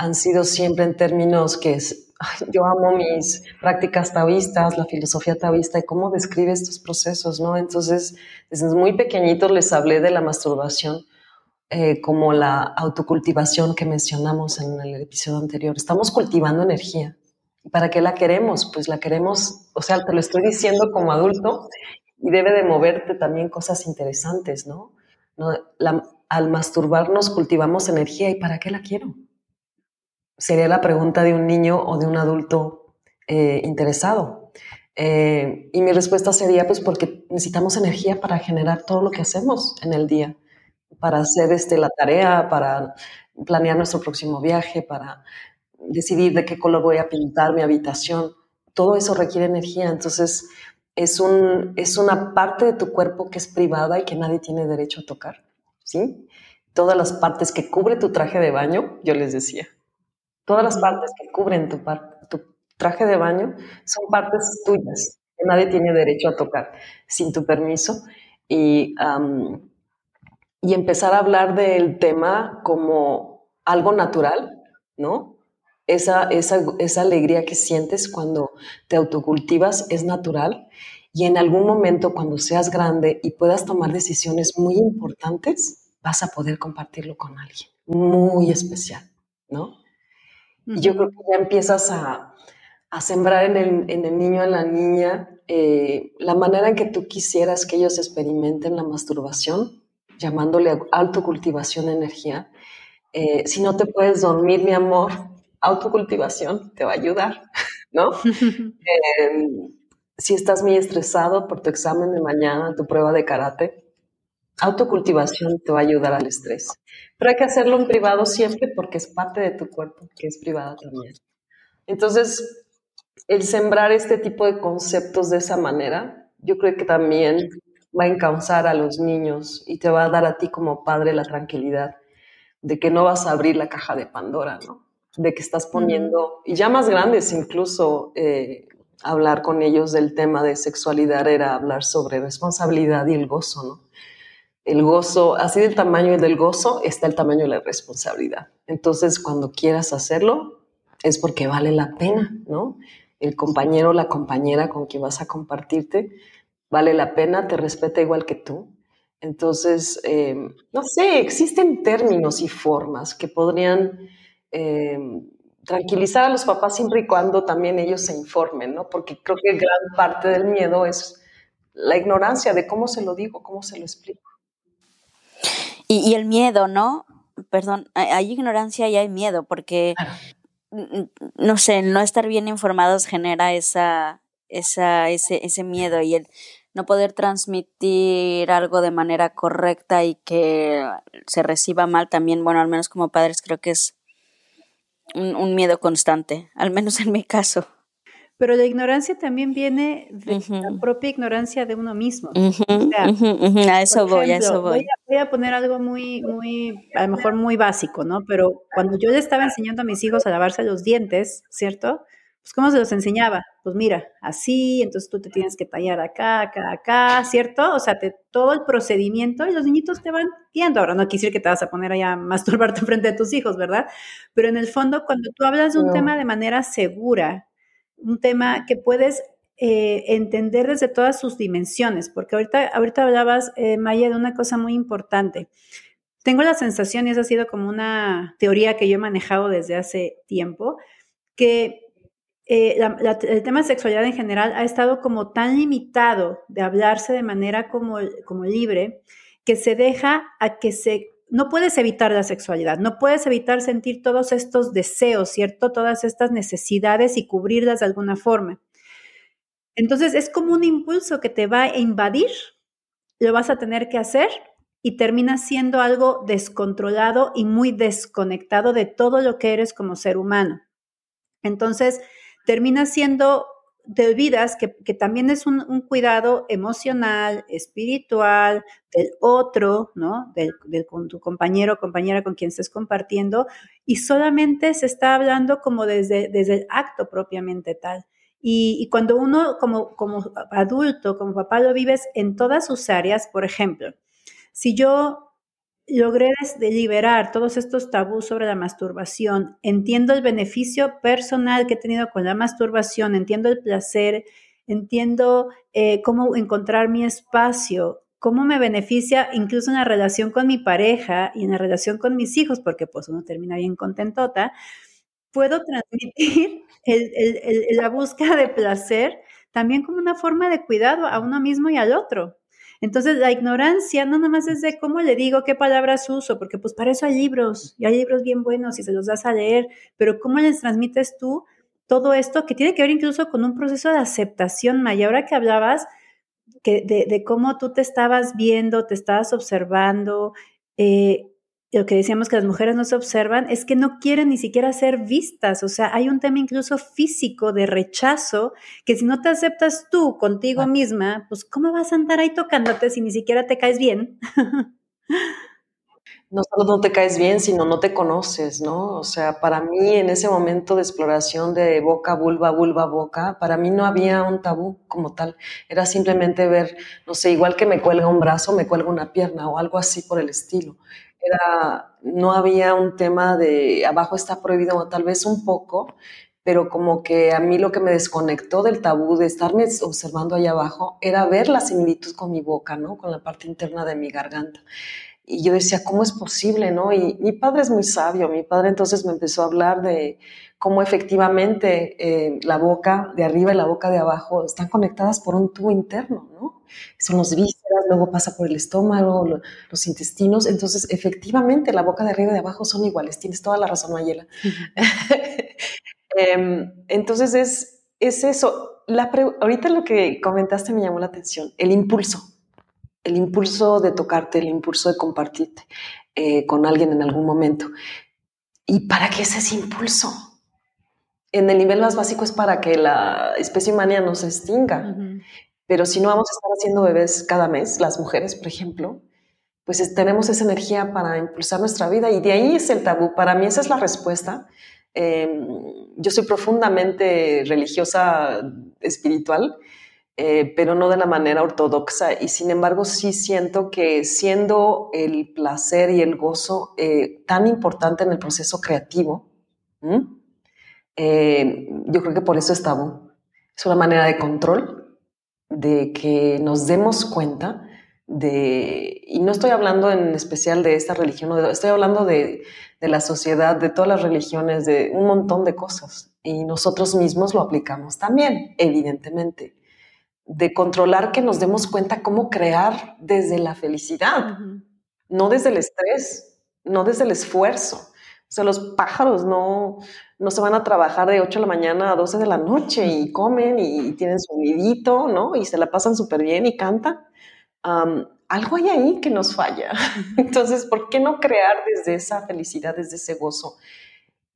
han sido siempre en términos que es, yo amo mis prácticas taoístas, la filosofía taoísta y cómo describe estos procesos, ¿no? Entonces, desde muy pequeñitos les hablé de la masturbación eh, como la autocultivación que mencionamos en el episodio anterior. Estamos cultivando energía. ¿Para qué la queremos? Pues la queremos, o sea, te lo estoy diciendo como adulto y debe de moverte también cosas interesantes, ¿no? al masturbarnos cultivamos energía y ¿para qué la quiero? Sería la pregunta de un niño o de un adulto eh, interesado. Eh, y mi respuesta sería, pues porque necesitamos energía para generar todo lo que hacemos en el día. para hacer este, la tarea, para planear nuestro próximo viaje, para decidir de qué color voy a pintar mi habitación. Todo eso requiere energía, entonces es, un, es una parte de tu cuerpo que es privada y que nadie tiene derecho a tocar, ¿sí? Todas las partes que cubre tu traje de baño, yo les decía, todas las partes que cubren tu, tu traje de baño son partes tuyas, que nadie tiene derecho a tocar sin tu permiso. Y, y empezar a hablar del tema como algo natural, ¿no? Esa, esa, esa alegría que sientes cuando te autocultivas es natural y en algún momento cuando seas grande y puedas tomar decisiones muy importantes, vas a poder compartirlo con alguien muy especial, ¿no? Y yo creo que ya empiezas a, a sembrar en el, en el, niño, en la niña, eh, la manera en que tú quisieras que ellos experimenten la masturbación, llamándole autocultivación de energía. Eh, si no te puedes dormir, mi amor, autocultivación te va a ayudar, ¿no? Em, si estás muy estresado por tu examen de mañana, tu prueba de karate, autocultivación te va a ayudar al estrés. Pero hay que hacerlo en privado siempre porque es parte de tu cuerpo, que es privada también. Entonces, el sembrar este tipo de conceptos de esa manera, yo creo que también va a encauzar a los niños y te va a dar a ti como padre la tranquilidad de que no vas a abrir la caja de Pandora, ¿no? De que estás poniendo, y ya más grandes incluso, eh, hablar con ellos del tema de sexualidad era hablar sobre responsabilidad y el gozo, ¿no? El gozo, así del tamaño del gozo está el tamaño de la responsabilidad. Entonces, cuando quieras hacerlo, es porque vale la pena, ¿no? El compañero o la compañera con quien vas a compartirte vale la pena, te respeta igual que tú. Entonces, eh, no sé, existen términos y formas que podrían eh, tranquilizar a los papás siempre y cuando también ellos se informen, ¿no? Porque creo que gran parte del miedo es la ignorancia de cómo se lo digo, cómo se lo explico. Y, el miedo, ¿no? Perdón, hay ignorancia y hay miedo, porque, no sé, no estar bien informados genera esa, esa, ese, ese miedo y el no poder transmitir algo de manera correcta y que se reciba mal también, bueno, al menos como padres creo que es un, miedo constante, al menos en mi caso. Pero la ignorancia también viene de la propia ignorancia de uno mismo. a eso voy, a eso voy. voy a. poner algo muy, muy, a lo mejor muy básico, ¿no? Pero cuando yo le estaba enseñando a mis hijos a lavarse los dientes, ¿cierto? Pues, ¿cómo se los enseñaba? Pues mira, así, entonces tú te tienes que tallar acá, acá, acá, ¿cierto? O sea, te, todo el procedimiento y los niñitos te van guiando. Ahora, no quisiera que te vas a poner allá a masturbarte frente de tus hijos, ¿verdad? Pero en el fondo, cuando tú hablas de un tema de manera segura, un tema que puedes eh, entender desde todas sus dimensiones, porque ahorita, ahorita hablabas, eh, Maya, de una cosa muy importante. Tengo la sensación, y esa ha sido como una teoría que yo he manejado desde hace tiempo, que eh, el tema de sexualidad en general ha estado como tan limitado de hablarse de manera como, como libre que se deja a que se... No puedes evitar la sexualidad, no puedes evitar sentir todos estos deseos, ¿cierto? Todas estas necesidades y cubrirlas de alguna forma. Entonces es como un impulso que te va a invadir, lo vas a tener que hacer y termina siendo algo descontrolado y muy desconectado de todo lo que eres como ser humano. Entonces, termina siendo, te olvidas que, también es un, cuidado emocional, espiritual, del otro, ¿no? Del, con tu compañero o compañera con quien estés compartiendo, y solamente se está hablando como desde, desde el acto propiamente tal. Y, cuando uno como, como adulto, como papá, lo vives en todas sus áreas, por ejemplo, si yo logré liberar todos estos tabús sobre la masturbación, entiendo el beneficio personal que he tenido con la masturbación, entiendo el placer, entiendo eh, cómo encontrar mi espacio, cómo me beneficia incluso en la relación con mi pareja y en la relación con mis hijos, porque pues uno termina bien contentota, puedo transmitir la búsqueda de placer también como una forma de cuidado a uno mismo y al otro. Entonces, la ignorancia no nada más es de cómo le digo, qué palabras uso, porque pues para eso hay libros, y hay libros bien buenos y se los das a leer, pero cómo les transmites tú todo esto que tiene que ver incluso con un proceso de aceptación, Maya. Ahora que hablabas que de, cómo tú te estabas viendo, te estabas observando, eh, lo que decíamos que las mujeres no se observan es que no quieren ni siquiera ser vistas. O sea, hay un tema incluso físico de rechazo que si no te aceptas tú contigo misma, pues ¿cómo vas a andar ahí tocándote si ni siquiera te caes bien? no solo no te caes bien, sino no te conoces, ¿no? O sea, para mí en ese momento de exploración de boca, vulva, vulva, boca, para mí no había un tabú como tal. Era simplemente ver, no sé, igual que me cuelga un brazo, me cuelga una pierna o algo así por el estilo. No había un tema de abajo está prohibido, o tal vez un poco, pero como que a mí lo que me desconectó del tabú de estarme observando allá abajo era ver la similitud con mi boca, ¿no? Con la parte interna de mi garganta y yo decía, ¿cómo es posible? ¿no? Y mi padre es muy sabio, mi padre entonces me empezó a hablar de cómo efectivamente eh, la boca de arriba y la boca de abajo están conectadas por un tubo interno, ¿no? Son los vísceras, luego pasa por el estómago, los intestinos, entonces efectivamente la boca de arriba y de abajo son iguales, tienes toda la razón, Mayela. Em, entonces es, es eso, la ahorita lo que comentaste me llamó la atención, el impulso el impulso de tocarte, el impulso de compartirte eh, con alguien en algún momento. ¿Y para qué es ese impulso? En el nivel más básico es para que la especie humana no se extinga. Pero si no vamos a estar haciendo bebés cada mes, las mujeres, por ejemplo, pues tenemos esa energía para impulsar nuestra vida y de ahí es el tabú. Para mí esa es la respuesta. Em, yo soy profundamente religiosa, espiritual, eh, pero no de la manera ortodoxa. Y sin embargo, sí siento que siendo el placer y el gozo eh, tan importante en el proceso creativo, eh, yo creo que por eso es tabú. Es una manera de control, de que nos demos cuenta de, y no estoy hablando en especial de esta religión, estoy hablando de, de la sociedad, de todas las religiones, de un montón de cosas. Y nosotros mismos lo aplicamos también, evidentemente de controlar que nos demos cuenta cómo crear desde la felicidad, no desde el estrés, no desde el esfuerzo. O sea, los pájaros no, no se van a trabajar de 8 de la mañana a 12 de la noche y comen y tienen su nidito, ¿no? Y se la pasan súper bien y cantan. algo hay ahí que nos falla. Entonces, ¿por qué no crear desde esa felicidad, desde ese gozo?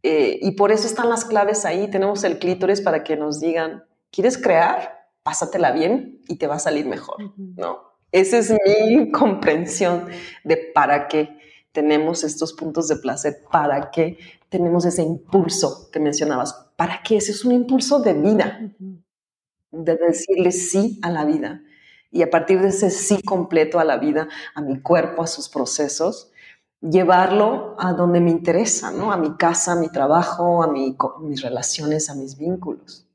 Eh, y por eso están las claves ahí. Tenemos el clítoris para que nos digan, ¿quieres crear? pásatela bien y te va a salir mejor, ¿no? Esa es mi comprensión de para qué tenemos estos puntos de placer, para qué tenemos ese impulso que mencionabas, para qué ese es un impulso de vida, de decirle sí a la vida. Y a partir de ese sí completo a la vida, a mi cuerpo, a sus procesos, llevarlo a donde me interesa, ¿no? A mi casa, a mi trabajo, a, mi, mis relaciones, a mis vínculos.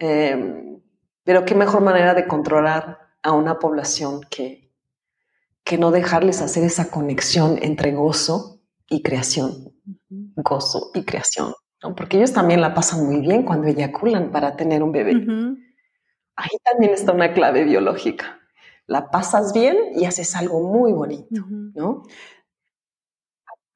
Eh, pero qué mejor manera de controlar a una población que, que no dejarles hacer esa conexión entre gozo y creación. Gozo y creación. Porque ellos también la pasan muy bien cuando eyaculan para tener un bebé. Ahí también está una clave biológica. La pasas bien y haces algo muy bonito, ¿no?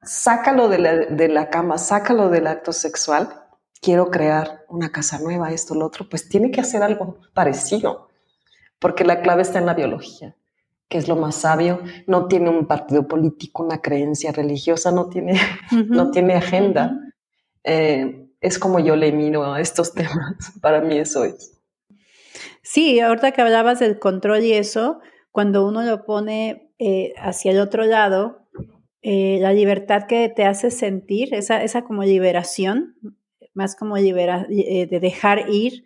Sácalo de la, de la cama, sácalo del acto sexual quiero crear una casa nueva, esto, lo otro, pues tiene que hacer algo parecido, porque la clave está en la biología, que es lo más sabio, no tiene un partido político, una creencia religiosa, no tiene, no tiene agenda. Eh, es como yo le miro a estos temas, para mí eso es. Sí, ahorita que hablabas del control y eso, cuando uno lo pone eh, hacia el otro lado, eh, la libertad que te hace sentir, esa, esa como liberación, más como libera, de dejar ir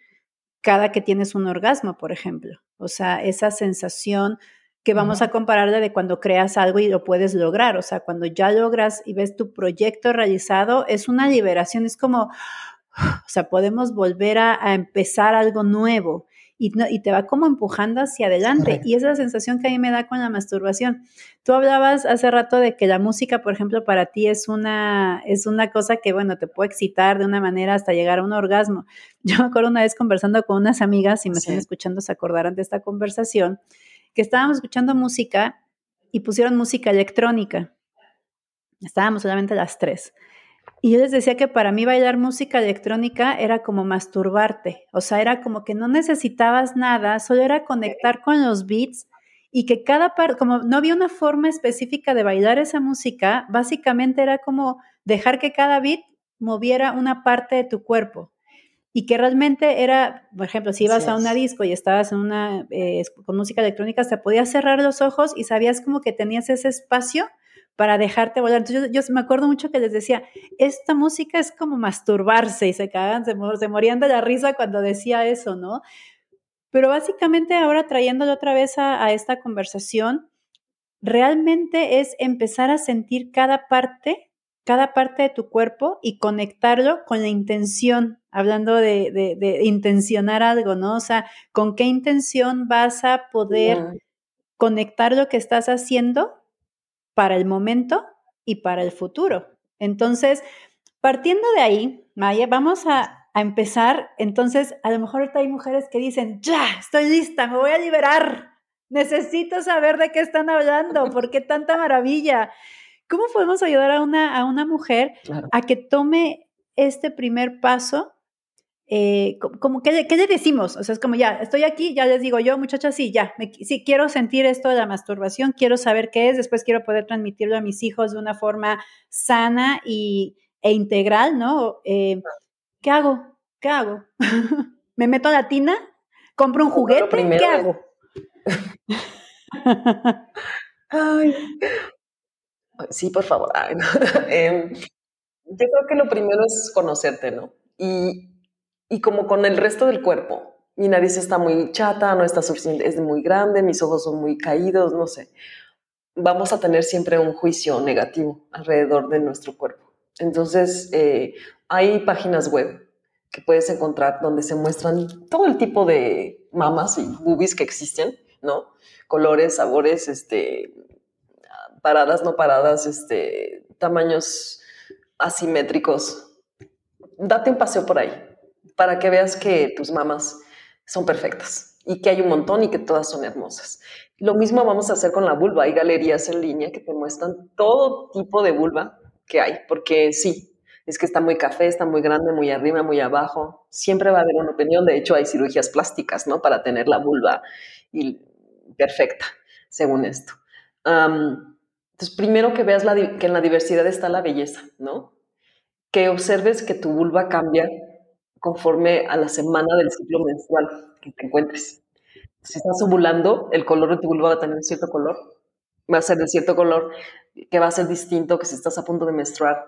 cada que tienes un orgasmo, por ejemplo. O sea, esa sensación que vamos a compararla de cuando creas algo y lo puedes lograr. O sea, cuando ya logras y ves tu proyecto realizado, es una liberación, es como, o sea, podemos volver a empezar algo nuevo y, te va como empujando hacia adelante. Y esa es la sensación que a mí me da con la masturbación. Tú hablabas hace rato de que la música, por ejemplo, para ti es una, es una cosa que, bueno, te puede excitar de una manera hasta llegar a un orgasmo. Yo me acuerdo una vez conversando con unas amigas, y me están escuchando, se acordarán de esta conversación, que estábamos escuchando música y pusieron música electrónica. Estábamos solamente las tres. Y yo les decía que para mí bailar música electrónica era como masturbarte, o sea, era como que no necesitabas nada, solo era conectar con los beats y que cada parte, como no había una forma específica de bailar esa música, básicamente era como dejar que cada beat moviera una parte de tu cuerpo y que realmente era, por ejemplo, si ibas a una disco y estabas en una, eh, con música electrónica, te podías cerrar los ojos y sabías como que tenías ese espacio para dejarte volar. Entonces yo, me acuerdo mucho que les decía, esta música es como masturbarse y se cagan, se, se morían de la risa cuando decía eso, ¿no? Pero básicamente ahora trayéndolo otra vez a, a esta conversación, realmente es empezar a sentir cada parte cada parte de tu cuerpo y conectarlo con la intención, hablando de, intencionar algo, ¿no? O sea, ¿con qué intención vas a poder conectar lo que estás haciendo para el momento y para el futuro? Entonces, partiendo de ahí, Maya, vamos a, empezar. Entonces, a lo mejor ahorita hay mujeres que dicen, ya, estoy lista, me voy a liberar. Necesito saber de qué están hablando, por qué tanta maravilla. ¿Cómo podemos ayudar a una, a una mujer a que tome este primer paso? Eh, como, ¿qué, le decimos? O sea, es como ya, estoy aquí, ya les digo yo, muchachas, sí, ya, sí, quiero sentir esto de la masturbación, quiero saber qué es, después quiero poder transmitirlo a mis hijos de una forma sana y, e integral, ¿no? Eh, ¿Qué hago? ¿Qué hago? ¿Me meto a la tina? ¿Compro un juguete? ¿Qué hago? Ay, Sí, por favor. Em, yo creo que lo primero es conocerte, ¿no? Y, y como con el resto del cuerpo. Mi nariz está muy chata, no está suficiente, es muy grande, mis ojos son muy caídos, no sé. Vamos a tener siempre un juicio negativo alrededor de nuestro cuerpo. Entonces, eh, hay páginas web que puedes encontrar donde se muestran todo el tipo de mamas y boobies que existen, ¿no? Colores, sabores, este, paradas, no paradas, este, tamaños asimétricos. Date un paseo por ahí para que veas que tus mamás son perfectas y que hay un montón y que todas son hermosas. Lo mismo vamos a hacer con la vulva. Hay galerías en línea que te muestran todo tipo de vulva que hay, porque sí, es que está muy café, está muy grande, muy arriba, muy abajo. Siempre va a haber una opinión. De hecho, hay cirugías plásticas, ¿no? Para tener la vulva y perfecta, según esto. Entonces, primero que veas que en la diversidad está la belleza, ¿no? Que observes que tu vulva cambia conforme a la semana del ciclo menstrual que te encuentres. Si estás ovulando, el color de tu vulva va a tener cierto color, va a ser de cierto color, que va a ser distinto que si estás a punto de menstruar.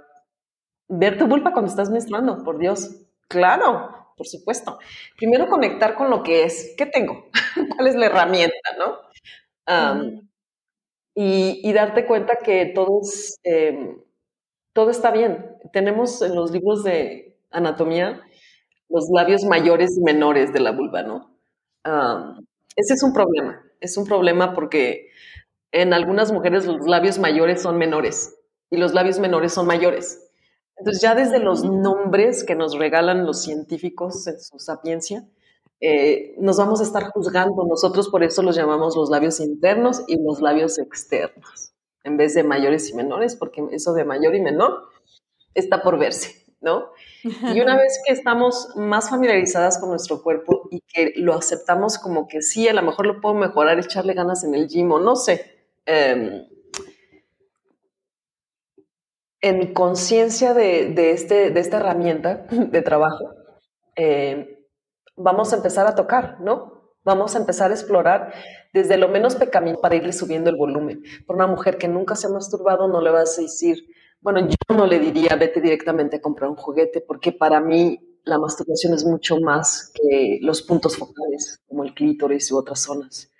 Ver tu vulva cuando estás menstruando, por Dios. Claro, por supuesto. Primero conectar con lo que es. ¿Qué tengo? ¿Cuál es la herramienta, no? Y, darte cuenta que todo, em, todo está bien. Tenemos en los libros de anatomía los labios mayores y menores de la vulva, ¿no? ese es un problema. Es un problema porque en algunas mujeres los labios mayores son menores y los labios menores son mayores. Entonces ya desde los nombres que nos regalan los científicos en su sapiencia, eh, nos vamos a estar juzgando. Nosotros por eso los llamamos los labios internos y los labios externos, en vez de mayores y menores, porque eso de mayor y menor está por verse, ¿no? Y una vez que estamos más familiarizadas con nuestro cuerpo y que lo aceptamos como que sí, a lo mejor lo puedo mejorar, echarle ganas en el gym o no sé, em, en conciencia de, este, de esta herramienta de trabajo, eh, vamos a empezar a tocar, ¿no? Vamos a empezar a explorar desde lo menos pecaminoso para irle subiendo el volumen. Por una mujer que nunca se ha masturbado, no le vas a decir, bueno, yo no le diría, vete directamente a comprar un juguete, porque para mí la masturbación es mucho más que los puntos focales, como el clítoris u otras zonas.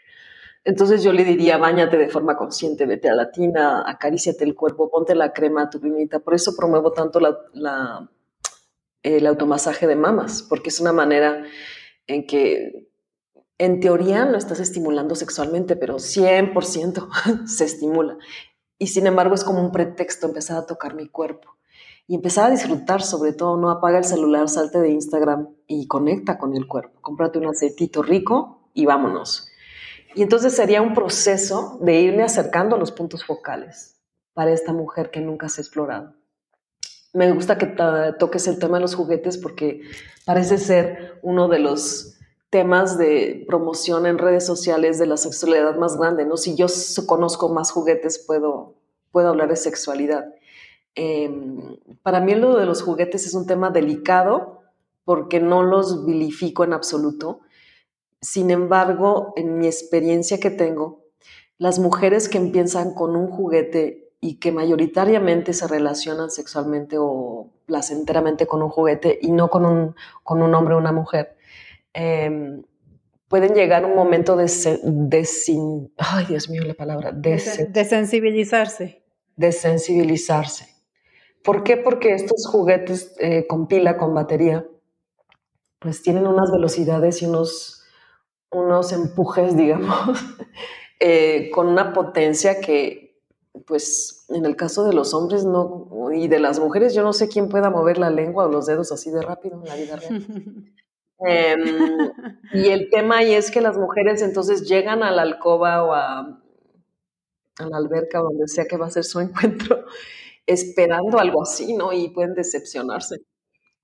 Entonces yo le diría, bañate de forma consciente, vete a la tina, acaríciate el cuerpo, ponte la crema tu primita. Por eso promuevo tanto la el automasaje de mamas, porque es una manera en que en teoría no estás estimulando sexualmente, pero 100% se estimula. Y sin embargo es como un pretexto empezar a tocar mi cuerpo y empezar a disfrutar, sobre todo, no apaga el celular, salte de Instagram y conecta con el cuerpo. Cómprate un aceitito rico y vámonos. Y entonces sería un proceso de irme acercando a los puntos focales para esta mujer que nunca se ha explorado me gusta que toques el tema de los juguetes porque parece ser uno de los temas de promoción en redes sociales de la sexualidad más grande, ¿no? Si yo conozco más juguetes, puedo, puedo hablar de sexualidad. Em, para mí lo de los juguetes es un tema delicado porque no los vilifico en absoluto. Sin embargo, en mi experiencia que tengo, las mujeres que empiezan con un juguete y que mayoritariamente se relacionan sexualmente o placenteramente con un juguete y no con un, con un hombre o una mujer, Em, pueden llegar un momento de, de ay Dios mío la palabra, de, sensibilizarse. De sensibilizarse. ¿Por qué? Porque estos juguetes eh, con pila, con batería, pues tienen unas velocidades y unos, unos empujes, digamos, eh, con una potencia que, pues, en el caso de los hombres no, y de las mujeres, yo no sé quién pueda mover la lengua o los dedos así de rápido en la vida real. Em, y el tema ahí es que las mujeres entonces llegan a la alcoba o a, a la alberca o donde sea que va a ser su encuentro, esperando algo así, ¿no? Y pueden decepcionarse.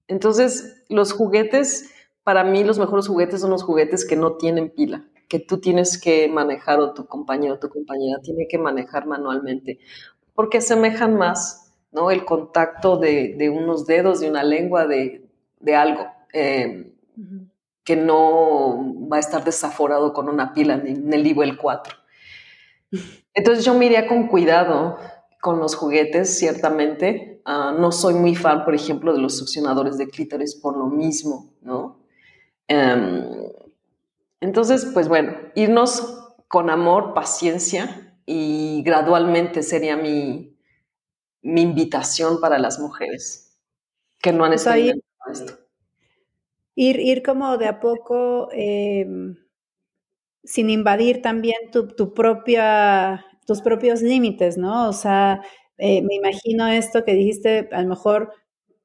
Entonces, los juguetes, para mí los mejores juguetes son los juguetes que no tienen pila, que tú tienes que manejar o tu compañero o tu compañera tiene que manejar manualmente, porque asemejan más, ¿no? El contacto de, de unos dedos, de una lengua, de, de algo. Eh, que no va a estar desaforado con una pila ni en el nivel 4. Entonces yo me iría con cuidado con los juguetes, ciertamente. Ah, no soy muy fan, por ejemplo, de los succionadores de clítoris por lo mismo, ¿no? Em, entonces, pues bueno, irnos con amor, paciencia y gradualmente sería mi, mi invitación para las mujeres que no han experimentado esto ir, ir como de a poco, em, sin invadir también tu, tu, propia, tus propios límites, ¿no? O sea, eh, me imagino esto que dijiste, a lo mejor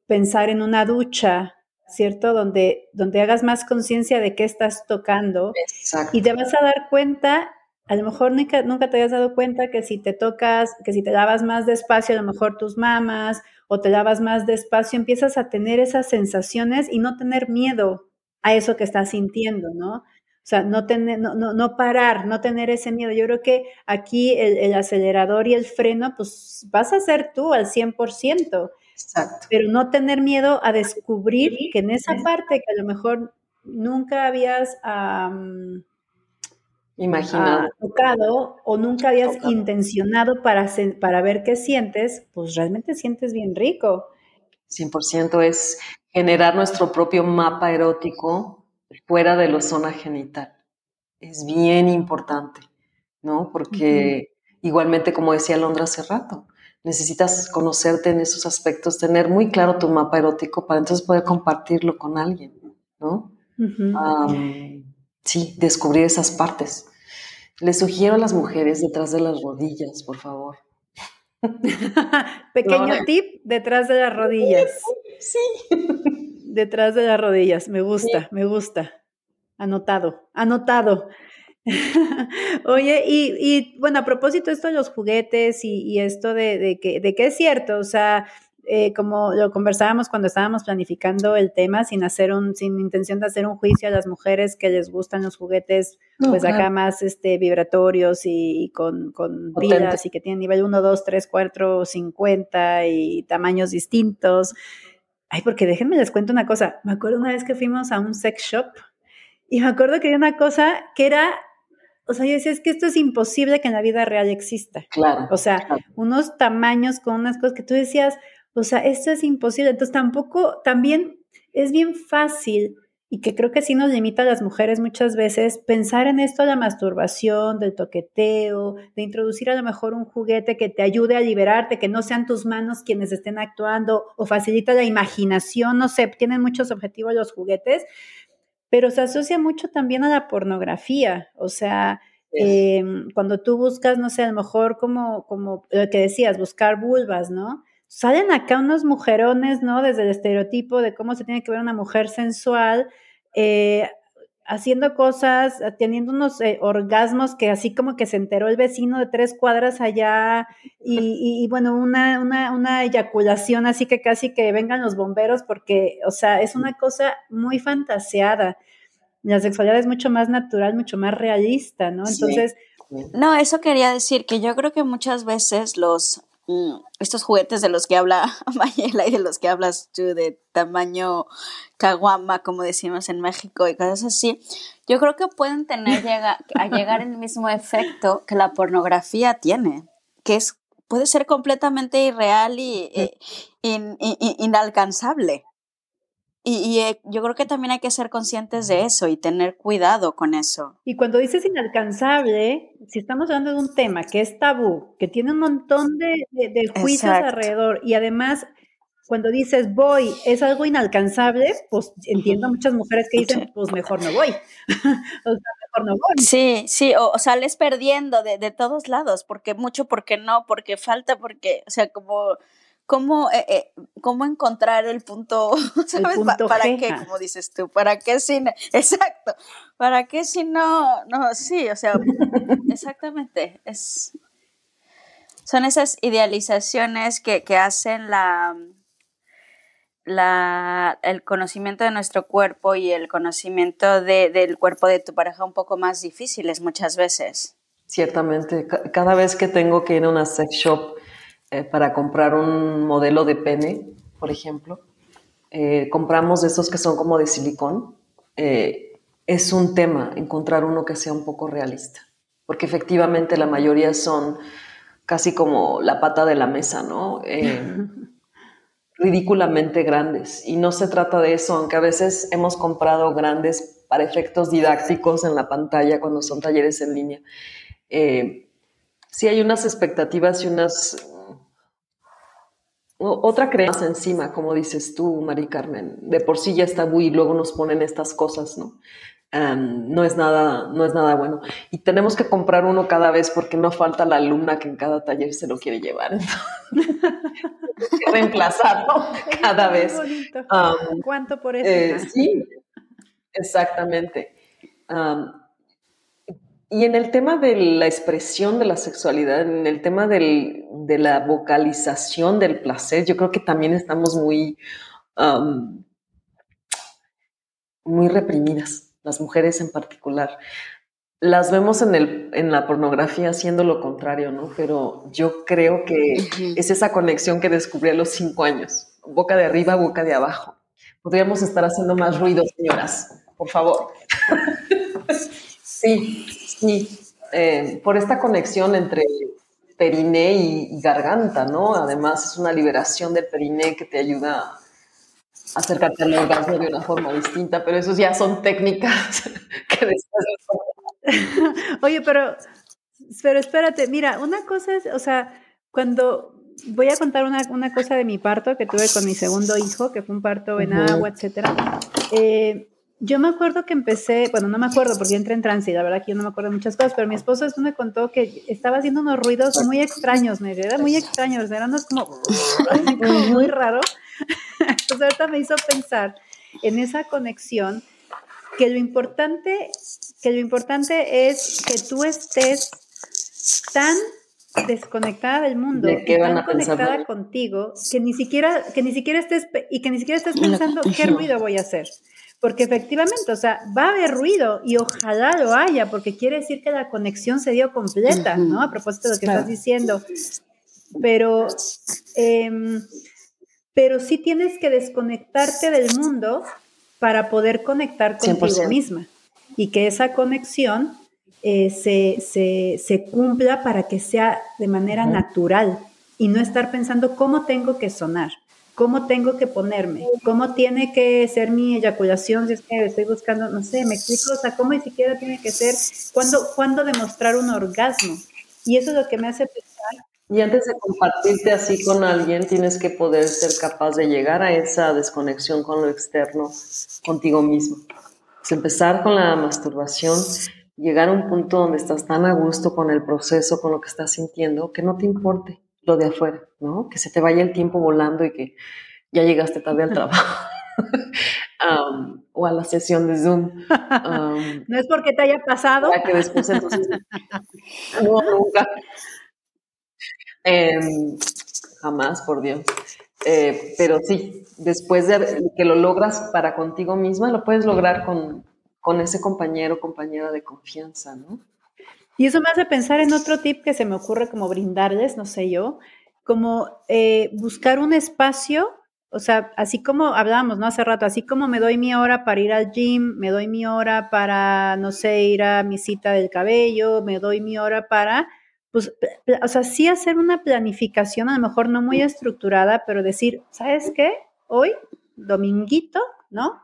pensar en una ducha, ¿cierto? Donde, donde hagas más conciencia de qué estás tocando y te vas a dar cuenta, a lo mejor nunca, nunca te habías dado cuenta que si te tocas, que si te lavas más despacio, a lo mejor tus mamas o te lavas más despacio, empiezas a tener esas sensaciones y no tener miedo a eso que estás sintiendo, ¿no? O sea, no, tener, no, no, parar, no tener ese miedo. Yo creo que aquí el, acelerador y el freno, pues vas a ser tú al 100%. Exacto. Pero no tener miedo a descubrir que en esa parte que a lo mejor nunca habías imaginado. tocado o nunca habías intencionado para, para ver qué sientes, pues realmente sientes bien rico. 100% es generar nuestro propio mapa erótico fuera de la zona genital. Es bien importante, ¿no? Porque igualmente, como decía Londra hace rato, necesitas conocerte en esos aspectos, tener muy claro tu mapa erótico para entonces poder compartirlo con alguien, ¿no? Sí, descubrir esas partes. Les sugiero a las mujeres detrás de las rodillas, por favor. Pequeño tip, detrás de las rodillas. Sí. Detrás de las rodillas, me gusta, me gusta. Anotado, anotado. Oye, y, bueno, a propósito esto de los juguetes y, esto de, de, que, de que es cierto, o sea, eh, como lo conversábamos cuando estábamos planificando el tema, sin hacer un, sin intención de hacer un juicio a las mujeres que les gustan los juguetes, pues acá más este, vibratorios y, con, con pilas y que tienen nivel 1, 2, 3, 4, 50 y tamaños distintos. Ay, porque déjenme les cuento una cosa. Me acuerdo una vez que fuimos a un sex shop y me acuerdo que había una cosa que era o sea, yo decía, es que esto es imposible que en la vida real exista. Claro. O sea, unos tamaños con unas cosas que tú decías, o sea, esto es imposible. Entonces tampoco, también es bien fácil y que creo que sí nos limita a las mujeres muchas veces pensar en esto de la masturbación, del toqueteo, de introducir a lo mejor un juguete que te ayude a liberarte, que no sean tus manos quienes estén actuando o facilita la imaginación, no sé, tienen muchos objetivos los juguetes, pero se asocia mucho también a la pornografía, o sea, em, cuando tú buscas, no sé, a lo mejor como, como lo que decías, buscar vulvas, ¿no? salen acá unos mujerones, ¿no? Desde el estereotipo de cómo se tiene que ver una mujer sensual, eh, haciendo cosas, teniendo unos eh, orgasmos que así como que se enteró el vecino de tres cuadras allá y, bueno, una, una, una, eyaculación así que casi que vengan los bomberos porque, o sea, es una cosa muy fantaseada. la sexualidad es mucho más natural, mucho más realista, ¿no? Entonces... No, eso quería decir, que yo creo que muchas veces los estos juguetes de los que habla Mayela y de los que hablas tú de tamaño caguama, como decimos en México y cosas así, yo creo que pueden tener llega, a llegar el mismo efecto que la pornografía tiene, que es puede ser completamente irreal y, e, inalcanzable. Y, eh, yo creo que también hay que ser conscientes de eso y tener cuidado con eso. Y cuando dices inalcanzable, si estamos hablando de un tema que es tabú, que tiene un montón de, juicios alrededor y además cuando dices voy es algo inalcanzable, pues entiendo a muchas mujeres que dicen, pues mejor no voy. o sea, mejor no voy. Sí, sí, o, sales perdiendo de, de, todos lados, porque mucho, porque no, porque falta, porque, o sea, como cómo, eh, eh, cómo encontrar el punto, ¿sabes? ¿Para qué? Como dices tú, ¿para qué si no? Exacto, ¿para qué si no? No, sí, o sea, exactamente, es, son esas idealizaciones que, que hacen la, la, el conocimiento de nuestro cuerpo y el conocimiento de, del cuerpo de tu pareja un poco más difíciles muchas veces. Ciertamente, cada vez que tengo que ir a una sex shop, eh, para comprar un modelo de pene, por ejemplo. Eh, compramos de esos que son como de silicón. Eh, es un tema encontrar uno que sea un poco realista, porque efectivamente la mayoría son casi como la pata de la mesa, ¿no? ridículamente grandes. Y no se trata de eso, aunque a veces hemos comprado grandes para efectos didácticos en la pantalla cuando son talleres en línea. sí hay unas expectativas y unas otra creencia encima, como dices tú, Mari Carmen, de por sí ya está muy y luego nos ponen estas cosas, ¿no? no es nada, no es nada bueno. Y tenemos que comprar uno cada vez porque no falta la alumna que en cada taller se lo quiere llevar. reemplazarlo cada vez. ¿Cuánto por eso? Eh, sí, exactamente. Y en el tema de la expresión de la sexualidad, en el tema de la vocalización del placer, yo creo que también estamos muy, muy reprimidas, las mujeres en particular. Las vemos en, el, en la pornografía haciendo lo contrario, ¿no? Pero yo creo que es esa conexión que descubrí a los cinco años, boca de arriba, boca de abajo. Podríamos estar haciendo más ruido, señoras, por favor. sí, Sí, eh, por esta conexión entre periné y, garganta, ¿no? Además es una liberación del periné que te ayuda a acercarte al orgasmo de una forma distinta, pero eso ya son técnicas que después... Oye, pero, pero espérate, mira, una cosa es, o sea, cuando voy a contar una, una, cosa de mi parto que tuve con mi segundo hijo, que fue un parto en agua, etcétera. Eh, yo me acuerdo que empecé, bueno, no me acuerdo porque yo entré en trance y la verdad que yo no me acuerdo de muchas cosas, pero mi esposo esto me contó que estaba haciendo unos ruidos muy extraños, me era muy extraños, eran unos como, como muy raro. Entonces ahorita me hizo pensar en esa conexión que lo importante, que lo importante es que tú estés tan desconectada del mundo tan conectada contigo que ni siquiera que ni siquiera estés y que ni siquiera estés pensando qué ruido voy a hacer porque efectivamente, o sea, va a haber ruido y ojalá lo haya, porque quiere decir que la conexión se dio completa, ¿no? A propósito de lo que estás diciendo. Pero, em, pero sí tienes que desconectarte del mundo para poder conectar contigo misma y que esa conexión eh, se, se, se, cumpla para que sea de manera natural y no estar pensando cómo tengo que sonar cómo tengo que ponerme, cómo tiene que ser mi eyaculación, si es que estoy buscando, no sé, me explico, o sea, cómo ni siquiera tiene que ser, cuándo, cuándo demostrar un orgasmo. Y eso es lo que me hace pensar. Y antes de compartirte así con alguien, tienes que poder ser capaz de llegar a esa desconexión con lo externo, contigo mismo. Es empezar con la masturbación, llegar a un punto donde estás tan a gusto con el proceso, con lo que estás sintiendo, que no te importe lo de afuera, ¿no? Que se te vaya el tiempo volando y que ya llegaste tarde al trabajo. o a la sesión de Zoom. no es porque te haya pasado. que después entonces. no, nunca. Em, jamás, por Dios. Eh, pero sí, después de que lo logras para contigo misma, lo puedes lograr con, con ese compañero, compañera de confianza, ¿no? Y eso me hace pensar en otro tip que se me ocurre como brindarles, no sé yo, como eh, buscar un espacio, o sea, así como hablábamos, ¿no? Hace rato, así como me doy mi hora para ir al gym, me doy mi hora para, no sé, ir a mi cita del cabello, me doy mi hora para, pues, o sea, sí hacer una planificación, a lo mejor no muy estructurada, pero decir, ¿sabes qué? Hoy, dominguito, ¿no?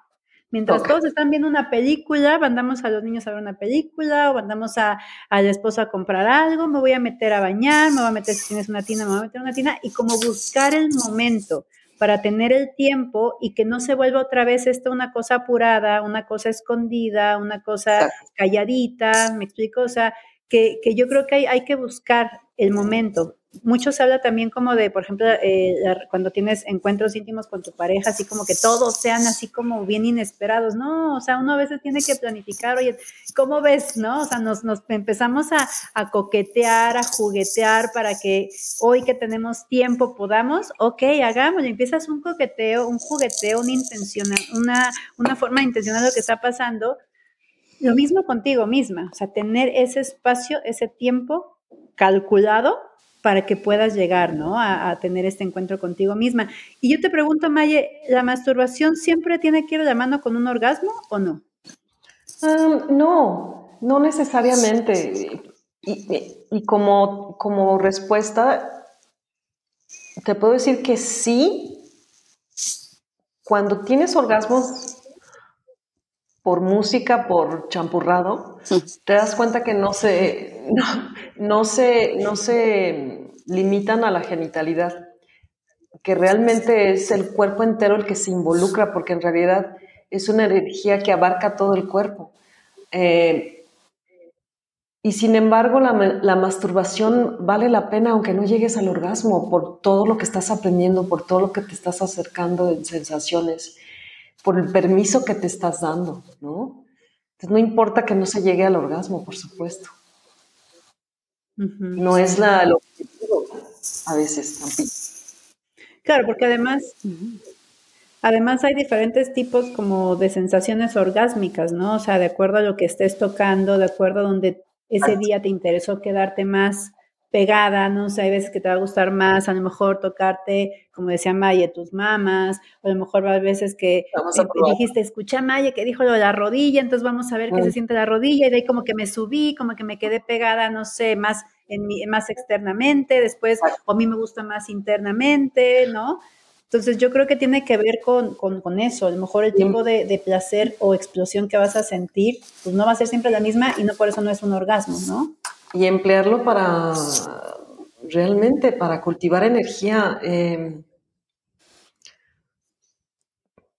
Mientras todos están viendo una película, mandamos a los niños a ver una película o mandamos a, la esposa a comprar algo, me voy a meter a bañar, me voy a meter, si tienes una tina, me voy a meter una tina y como buscar el momento para tener el tiempo y que no se vuelva otra vez esto una cosa apurada, una cosa escondida, una cosa calladita, me explico, o sea, que, que yo creo que hay, hay que buscar el momento mucho se habla también como de, por ejemplo, eh, cuando tienes encuentros íntimos con tu pareja, así como que todos sean así como bien inesperados, ¿no? O sea, uno a veces tiene que planificar, oye, ¿cómo ves, no? O sea, nos, nos empezamos a, coquetear, a juguetear para que hoy que tenemos tiempo podamos, ok, hagámoslo, empiezas un coqueteo, un jugueteo, una intención, una, una forma de intencionar lo que está pasando. Lo mismo contigo misma, o sea, tener ese espacio, ese tiempo calculado para que puedas llegar, ¿no? A, tener este encuentro contigo misma. Y yo te pregunto, Maye, ¿la masturbación siempre tiene que ir de la mano con un orgasmo o no? no, no necesariamente. Y, como, como respuesta, te puedo decir que sí, cuando tienes orgasmos por música, por champurrado, te das cuenta que no se, no, se, no se limitan a la genitalidad, que realmente es el cuerpo entero el que se involucra, porque en realidad es una energía que abarca todo el cuerpo. Eh, y sin embargo, la, la, masturbación vale la pena aunque no llegues al orgasmo, por todo lo que estás aprendiendo, por todo lo que te estás acercando en sensaciones por el permiso que te estás dando, ¿no? Entonces no importa que no se llegue al orgasmo, por supuesto. No es la, el objetivo a veces también. Claro, porque además, además hay diferentes tipos como de sensaciones orgásmicas, ¿no? O sea, de acuerdo a lo que estés tocando, de acuerdo a donde ese día te interesó quedarte más pegada, no sé, hay veces que te va a gustar más, a lo mejor tocarte, como decía Maye, tus mamas, o a lo mejor hay veces que dijiste, escucha Maye que dijo lo de la rodilla, entonces vamos a ver qué se siente la rodilla, y de ahí como que me subí, como que me quedé pegada, no sé, más, en mi, más externamente, después, o a mí me gusta más internamente, ¿no? Entonces yo creo que tiene que ver con, con, eso, a lo mejor el tipo de, de, placer o explosión que vas a sentir, pues no va a ser siempre la misma y no por eso no es un orgasmo, ¿no? Y emplearlo para realmente para cultivar energía. Em,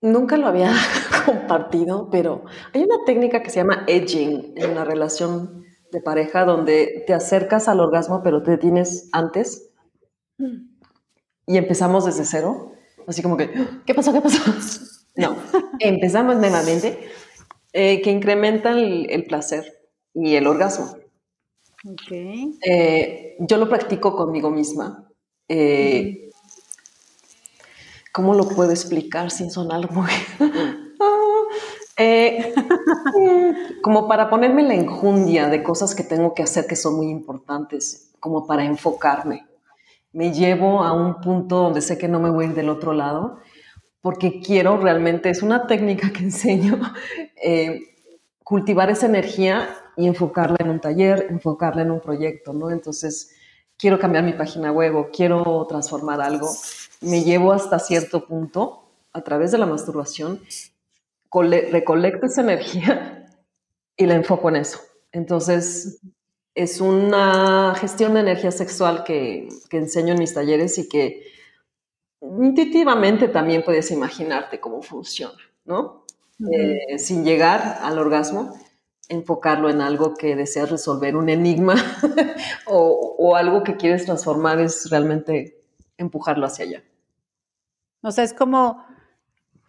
nunca lo había compartido, pero hay una técnica que se llama edging en la relación de pareja donde te acercas al orgasmo pero te tienes antes y empezamos desde cero, así como que, ¿qué pasó? ¿Qué pasó? No, empezamos nuevamente, eh, que incrementa el placer y el orgasmo. Okay. Eh, yo lo practico conmigo misma. Eh, ¿Cómo lo puedo explicar sin sonar muy... Eh, como para ponerme la enjundia de cosas que tengo que hacer que son muy importantes, como para enfocarme. Me llevo a un punto donde sé que no me voy a ir del otro lado, porque quiero realmente, es una técnica que enseño, cultivar esa energía y enfocarla en un taller, enfocarla en un proyecto, ¿no? Entonces, quiero cambiar mi página web o quiero transformar algo, me llevo hasta cierto punto a través de la masturbación, recolecto esa energía y la enfoco en eso. Entonces, es una gestión de energía sexual que, que enseño en mis talleres y que intuitivamente también puedes imaginarte cómo funciona, ¿no? Eh, sin llegar al orgasmo, enfocarlo en algo que deseas resolver, un enigma o, algo que quieres transformar, es realmente empujarlo hacia allá. O sea, es como,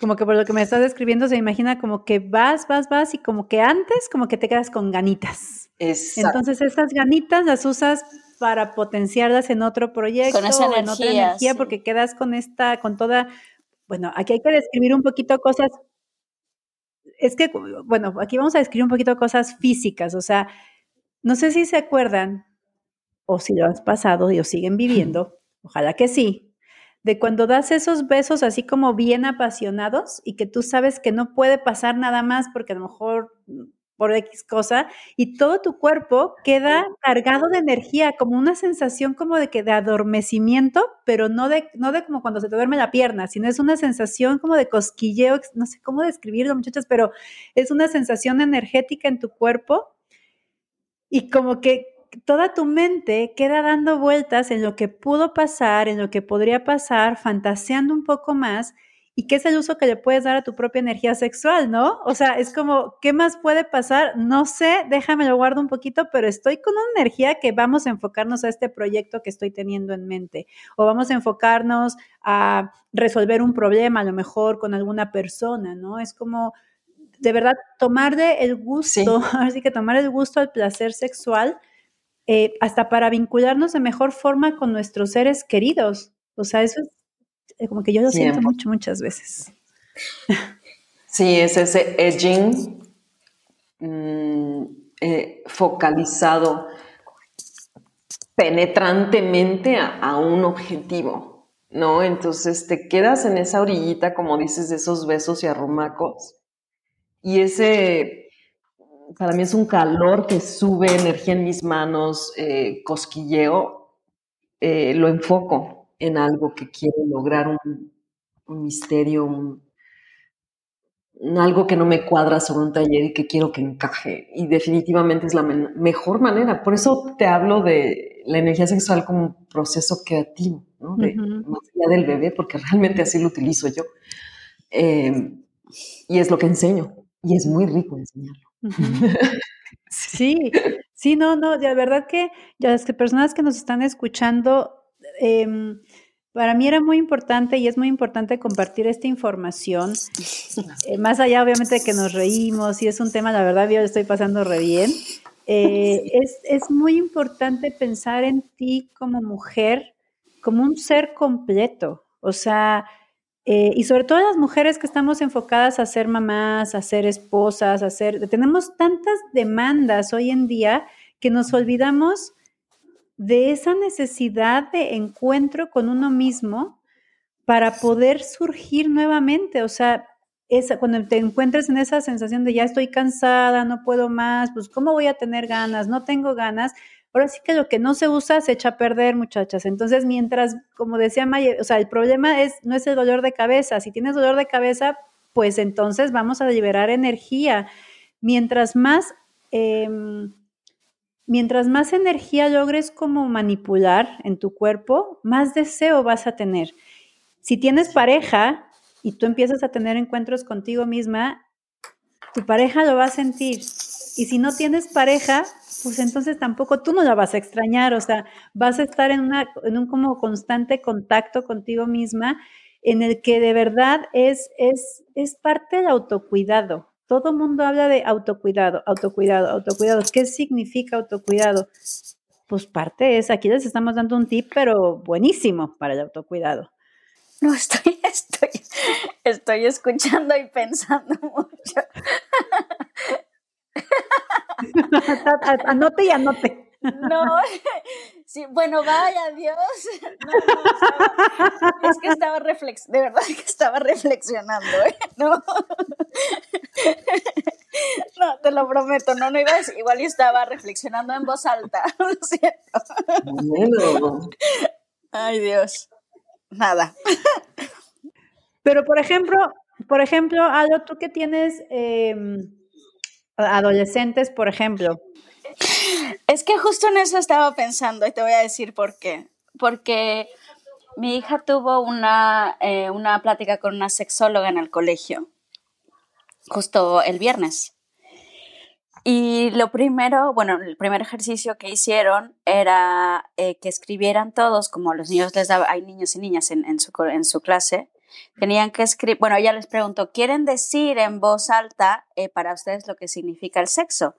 como que por lo que me estás describiendo se imagina como que vas, vas, vas y como que antes como que te quedas con ganitas. Entonces esas ganitas las usas para potenciarlas en otro proyecto, con esa energía, en otra energía, porque quedas con esta, con toda, bueno, aquí hay que describir un poquito cosas es que, bueno, aquí vamos a describir un poquito cosas físicas, o sea, no sé si se acuerdan o si lo has pasado y lo siguen viviendo, ojalá que sí, de cuando das esos besos así como bien apasionados y que tú sabes que no puede pasar nada más porque a lo mejor por X cosa y todo tu cuerpo queda cargado de energía, como una sensación como de que de adormecimiento, pero no de no de como cuando se te duerme la pierna, sino es una sensación como de cosquilleo, no sé cómo describirlo, muchachas, pero es una sensación energética en tu cuerpo. Y como que toda tu mente queda dando vueltas en lo que pudo pasar, en lo que podría pasar, fantaseando un poco más y qué es el uso que le puedes dar a tu propia energía sexual, ¿no? O sea, es como, ¿qué más puede pasar? No sé, déjame lo guardo un poquito, pero estoy con una energía que vamos a enfocarnos a este proyecto que estoy teniendo en mente o vamos a enfocarnos a resolver un problema a lo mejor con alguna persona, ¿no? Es como de verdad tomarle el gusto, así que tomar el gusto al placer sexual eh, hasta para vincularnos de mejor forma con nuestros seres queridos. O sea, eso es como que yo lo siento mucho, muchas veces. Sí, es ese edging mm, eh, focalizado penetrantemente a, un objetivo, ¿no? Entonces te quedas en esa orillita, como dices, de esos besos y arrumacos, y ese para mí es un calor que sube energía en mis manos, eh, cosquilleo, eh, lo enfoco en algo que quiero lograr, un, misterio, algo que no me cuadra sobre un taller y que quiero que encaje. Y definitivamente es la mejor manera. Por eso te hablo de la energía sexual como un proceso creativo, ¿no? más allá del bebé, porque realmente así lo utilizo yo. Eh, y es lo que enseño. Y es muy rico enseñarlo. Sí, sí, no, no, de verdad que ya las personas que nos están escuchando, em, para mí era muy importante y es muy importante compartir esta información, eh, más allá obviamente de que nos reímos y es un tema, la verdad yo lo estoy pasando re bien, eh, es, es muy importante pensar en ti como mujer, como un ser completo, o sea, eh, y sobre todo las mujeres que estamos enfocadas a ser mamás, a ser esposas, a ser... Tenemos tantas demandas hoy en día que nos olvidamos de esa necesidad de encuentro con uno mismo para poder surgir nuevamente. O sea, esa, cuando te encuentres en esa sensación de ya estoy cansada, no puedo más, pues ¿cómo voy a tener ganas? No tengo ganas. Ahora sí que lo que no se usa se echa a perder, muchachas. Entonces, mientras, como decía Maya, o sea, el problema es, no es el dolor de cabeza. Si tienes dolor de cabeza, pues entonces vamos a liberar energía. Mientras más, em, mientras más energía logres como manipular en tu cuerpo, más deseo vas a tener. Si tienes pareja y tú empiezas a tener encuentros contigo misma, tu pareja lo va a sentir. Y si no tienes pareja, pues entonces tampoco tú no la vas a extrañar, o sea, vas a estar en, una, en un como constante contacto contigo misma en el que de verdad es, es, es parte del autocuidado. Todo mundo habla de autocuidado, autocuidado, autocuidado. ¿Qué significa autocuidado? Pues parte es, aquí les estamos dando un tip, pero buenísimo para el autocuidado. No, estoy, estoy, estoy escuchando y pensando mucho. anote y anote. No, sí, bueno, vaya Dios. es que estaba reflex, de verdad que estaba reflexionando, ¿eh? No. No, te lo prometo, no, no iba a decir, igual yo estaba reflexionando en voz alta, lo siento. Ay Dios, nada. Pero por ejemplo, por ejemplo, algo tú que tienes eh, adolescentes, por ejemplo. Es que justo en eso estaba pensando y te voy a decir por qué. Porque mi hija tuvo una, eh, una plática con una sexóloga en el colegio, justo el viernes. Y lo primero, bueno, el primer ejercicio que hicieron era eh, que escribieran todos, como los niños les daba, hay niños y niñas en, en, su, en su clase, Tenían que escribir, bueno, ella les preguntó, ¿quieren decir en voz alta eh, para ustedes lo que significa el sexo?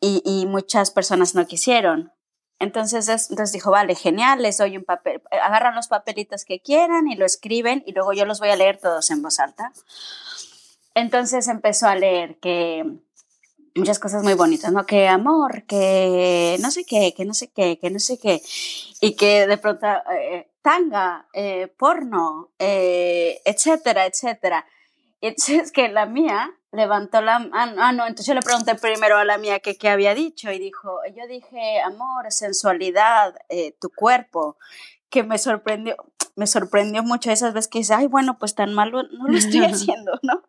Y, y muchas personas no quisieron. Entonces, entonces dijo, vale, genial, les doy un papel, agarran los papelitos que quieran y lo escriben y luego yo los voy a leer todos en voz alta. Entonces empezó a leer que muchas cosas muy bonitas, ¿no? Que amor, que no sé qué, que no sé qué, que no sé qué. Y que de pronto eh, tanga, eh, porno, eh, etcétera, etcétera. Y entonces que la mía levantó la mano, ah, no, entonces yo le pregunté primero a la mía qué había dicho y dijo, yo dije amor, sensualidad, tu cuerpo, que me sorprendió, me sorprendió mucho esas veces que dice, ay, bueno, pues tan malo no lo estoy haciendo, ¿no?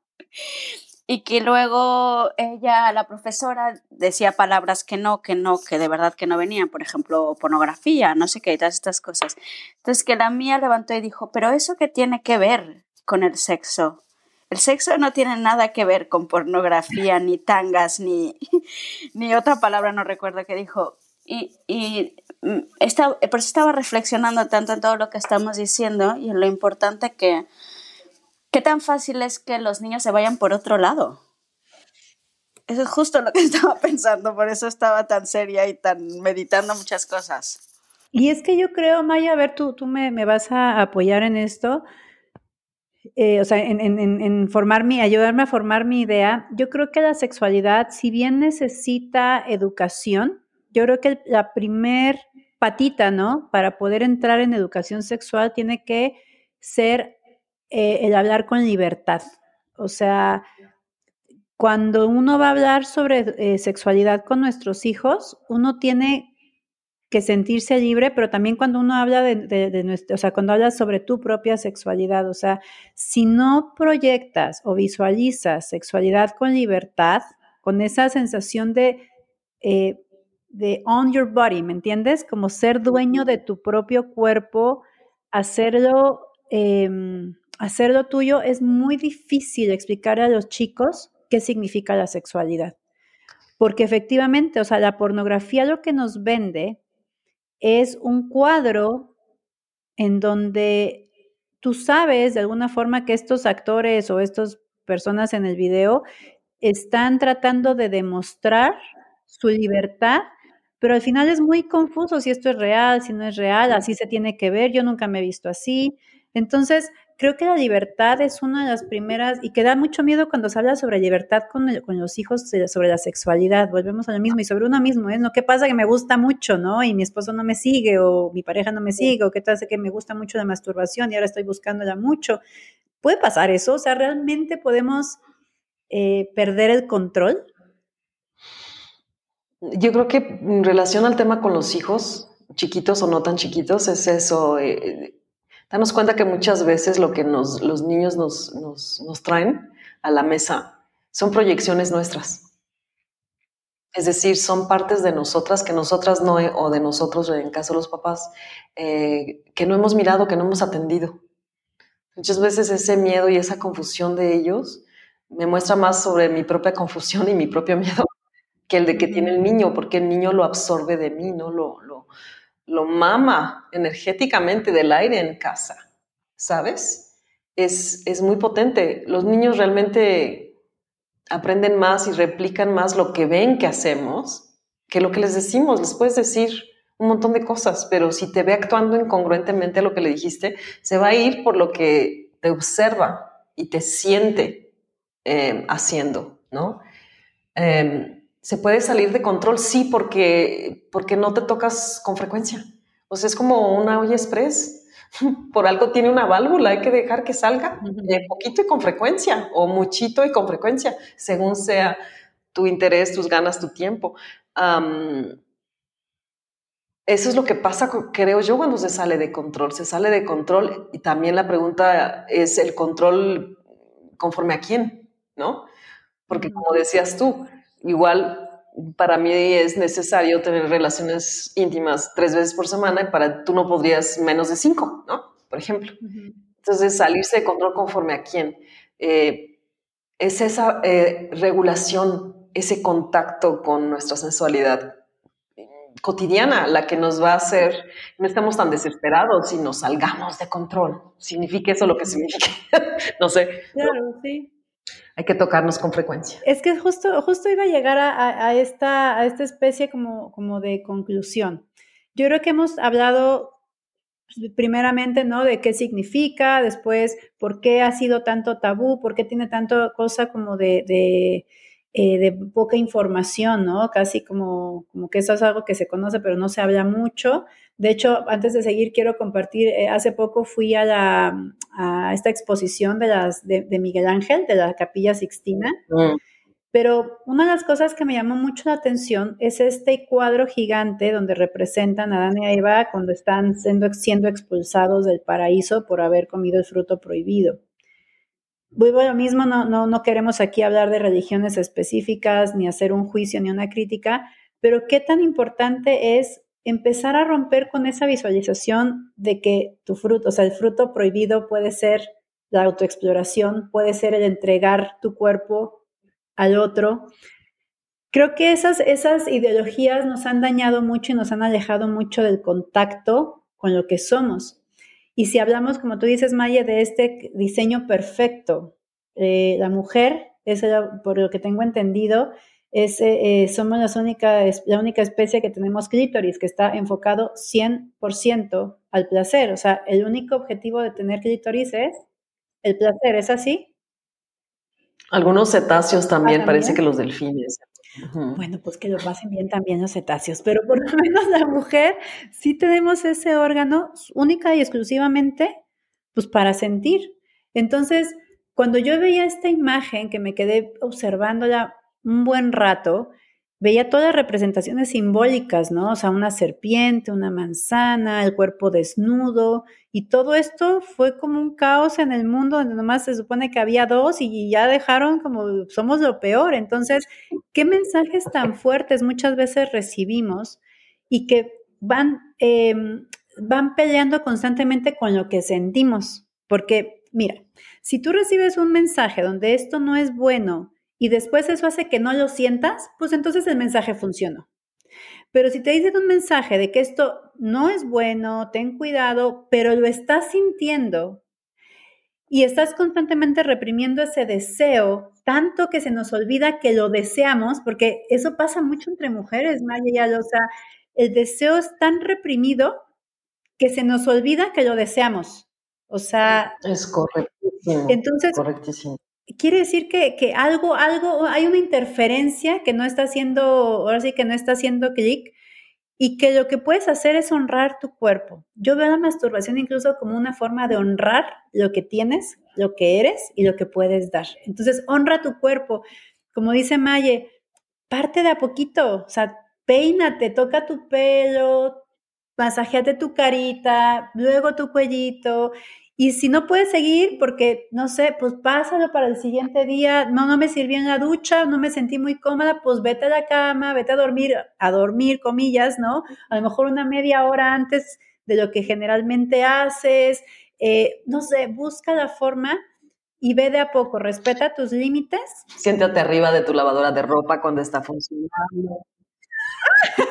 y que luego ella, la profesora, decía palabras que no, que no, que de verdad que no venían, por ejemplo, pornografía, no sé qué, todas estas cosas. Entonces que la mía levantó y dijo, pero eso qué tiene que ver con el sexo. El sexo no tiene nada que ver con pornografía, ni tangas, ni, ni otra palabra, no recuerdo que dijo. Y, y mm, esta, por eso estaba reflexionando tanto en todo lo que estamos diciendo y en lo importante que, ¿Qué tan fácil es que los niños se vayan por otro lado? Eso es justo lo que estaba pensando, por eso estaba tan seria y tan meditando muchas cosas. Y es que yo creo, Maya, a ver, tú, tú me, vas a apoyar en esto, eh, o sea, en, en, en, formar mi, ayudarme a formar mi idea. Yo creo que la sexualidad, si bien necesita educación, yo creo que la primer patita, ¿no? Para poder entrar en educación sexual tiene que ser eh, el hablar con libertad. O sea, cuando uno va a hablar sobre eh, sexualidad con nuestros hijos, uno tiene que sentirse libre, pero también cuando uno habla de, de, nuestro, o sea, cuando hablas sobre tu propia sexualidad, o sea, si no proyectas o visualizas sexualidad con libertad, con esa sensación de, eh, de own your body, ¿me entiendes? Como ser dueño de tu propio cuerpo, hacerlo em, hacerlo tuyo, es muy difícil explicar a los chicos qué significa la sexualidad. Porque efectivamente, o sea, la pornografía lo que nos vende es un cuadro en donde tú sabes de alguna forma que estos actores o estas personas en el video están tratando de demostrar su libertad, pero al final es muy confuso si esto es real, si no es real, así se tiene que ver, yo nunca me he visto así. Entonces, creo que la libertad es una de las primeras, y que da mucho miedo cuando se habla sobre libertad con, con los hijos, sobre la sexualidad, volvemos a lo mismo, y sobre uno mismo, ¿eh? ¿no? ¿Qué pasa que me gusta mucho, ¿no? Y mi esposo no me sigue, o mi pareja no me sigue, o qué tal que me gusta mucho la masturbación y ahora estoy buscándola mucho. ¿Puede pasar eso? O sea, ¿realmente podemos eh, perder el control? Yo creo que en relación al tema con los hijos, chiquitos o no tan chiquitos, es eso. Eh, Danos cuenta que muchas veces lo que nos, los niños nos, nos, nos traen a la mesa son proyecciones nuestras. Es decir, son partes de nosotras que nosotras no, o de nosotros, en caso de los papás, eh, que no hemos mirado, que no hemos atendido. Muchas veces ese miedo y esa confusión de ellos me muestra más sobre mi propia confusión y mi propio miedo que el de que tiene el niño, porque el niño lo absorbe de mí, ¿no? Lo, lo, mama energéticamente del aire en casa, ¿sabes? Es, es muy potente. Los niños realmente aprenden más y replican más lo que ven que hacemos que lo que les decimos. Les puedes decir un montón de cosas, pero si te ve actuando incongruentemente a lo que le dijiste, se va a ir por lo que te observa y te siente eh, haciendo, ¿no? Em, se puede salir de control, sí, porque, porque no te tocas con frecuencia. O sea, es como una olla express. Por algo tiene una válvula, hay que dejar que salga de poquito y con frecuencia, o muchito y con frecuencia, según sea tu interés, tus ganas, tu tiempo. eso es lo que pasa, creo yo, cuando se sale de control. Se sale de control y también la pregunta es el control conforme a quién, ¿no? Porque como decías tú, igual para mí es necesario tener relaciones íntimas tres veces por semana y para tú no podrías menos de cinco, ¿no? Por ejemplo. Entonces, salirse de control conforme a quién. Eh, es esa eh, regulación, ese contacto con nuestra sensualidad cotidiana la que nos va a hacer, no estamos tan desesperados y nos salgamos de control. ¿Significa eso lo que significa? no sé. Claro, sí hay que tocarnos con frecuencia. Es que justo, justo iba a llegar a, esta, a esta especie como, como de conclusión. Yo creo que hemos hablado pues, primeramente, ¿no? De qué significa, después, por qué ha sido tanto tabú, por qué tiene tanto cosa como de, de, eh, poca información, ¿no? Casi como, como que eso es algo que se conoce, pero no se habla mucho. De hecho, antes de seguir, quiero compartir, eh, hace poco fui a, la, a esta exposición de, las, de, Miguel Ángel, de la Capilla Sixtina. Mm. Pero una de las cosas que me llamó mucho la atención es este cuadro gigante donde representan a Adán y a Eva cuando están siendo, siendo expulsados del paraíso por haber comido el fruto prohibido. A lo mismo, no, no, no queremos aquí hablar de religiones específicas, ni hacer un juicio, ni una crítica, pero qué tan importante es empezar a romper con esa visualización de que tu fruto, o sea, el fruto prohibido puede ser la autoexploración, puede ser el entregar tu cuerpo al otro. Creo que esas, esas ideologías nos han dañado mucho y nos han alejado mucho del contacto con lo que somos. Y si hablamos, como tú dices, Maya, de este diseño perfecto, eh, la mujer, es por lo que tengo entendido, es, eh, somos las única, la única especie que tenemos clítoris, que está enfocado 100% al placer. O sea, el único objetivo de tener clítoris es el placer, ¿es así? Algunos cetáceos también, parece que los delfines. Bueno, pues que lo pasen bien también los cetáceos, pero por lo menos la mujer sí tenemos ese órgano única y exclusivamente pues para sentir. Entonces, cuando yo veía esta imagen que me quedé observándola un buen rato, veía todas representaciones simbólicas, ¿no? O sea, una serpiente, una manzana, el cuerpo desnudo, y todo esto fue como un caos en el mundo donde nomás se supone que había dos y ya dejaron como somos lo peor. Entonces, ¿qué mensajes tan fuertes muchas veces recibimos y que van, em, van peleando constantemente con lo que sentimos? Porque, mira, si tú recibes un mensaje donde esto no es bueno, y después eso hace que no lo sientas, pues entonces el mensaje funcionó. Pero si te dicen un mensaje de que esto no es bueno, ten cuidado, pero lo estás sintiendo y estás constantemente reprimiendo ese deseo, tanto que se nos olvida que lo deseamos, porque eso pasa mucho entre mujeres, Maya, o sea, el deseo es tan reprimido que se nos olvida que lo deseamos. O sea, es correctísimo. Entonces, correctísimo quiere decir que, algo, algo, hay una interferencia que no está haciendo, ahora sí que no está haciendo clic y que lo que puedes hacer es honrar tu cuerpo. Yo veo la masturbación incluso como una forma de honrar lo que tienes, lo que eres y lo que puedes dar. Entonces, honra tu cuerpo. Como dice Maye, parte de a poquito, o sea, peínate, toca tu pelo, masajeate tu carita, luego tu cuellito y si no puedes seguir, porque no sé, pues pásalo para el siguiente día, no, no me sirvió en la ducha, no me sentí muy cómoda, pues vete a la cama, vete a dormir, a dormir, comillas, ¿no? A lo mejor una media hora antes de lo que generalmente haces, eh, no sé, busca la forma y ve de a poco, respeta tus límites. Siéntate arriba de tu lavadora de ropa cuando está funcionando.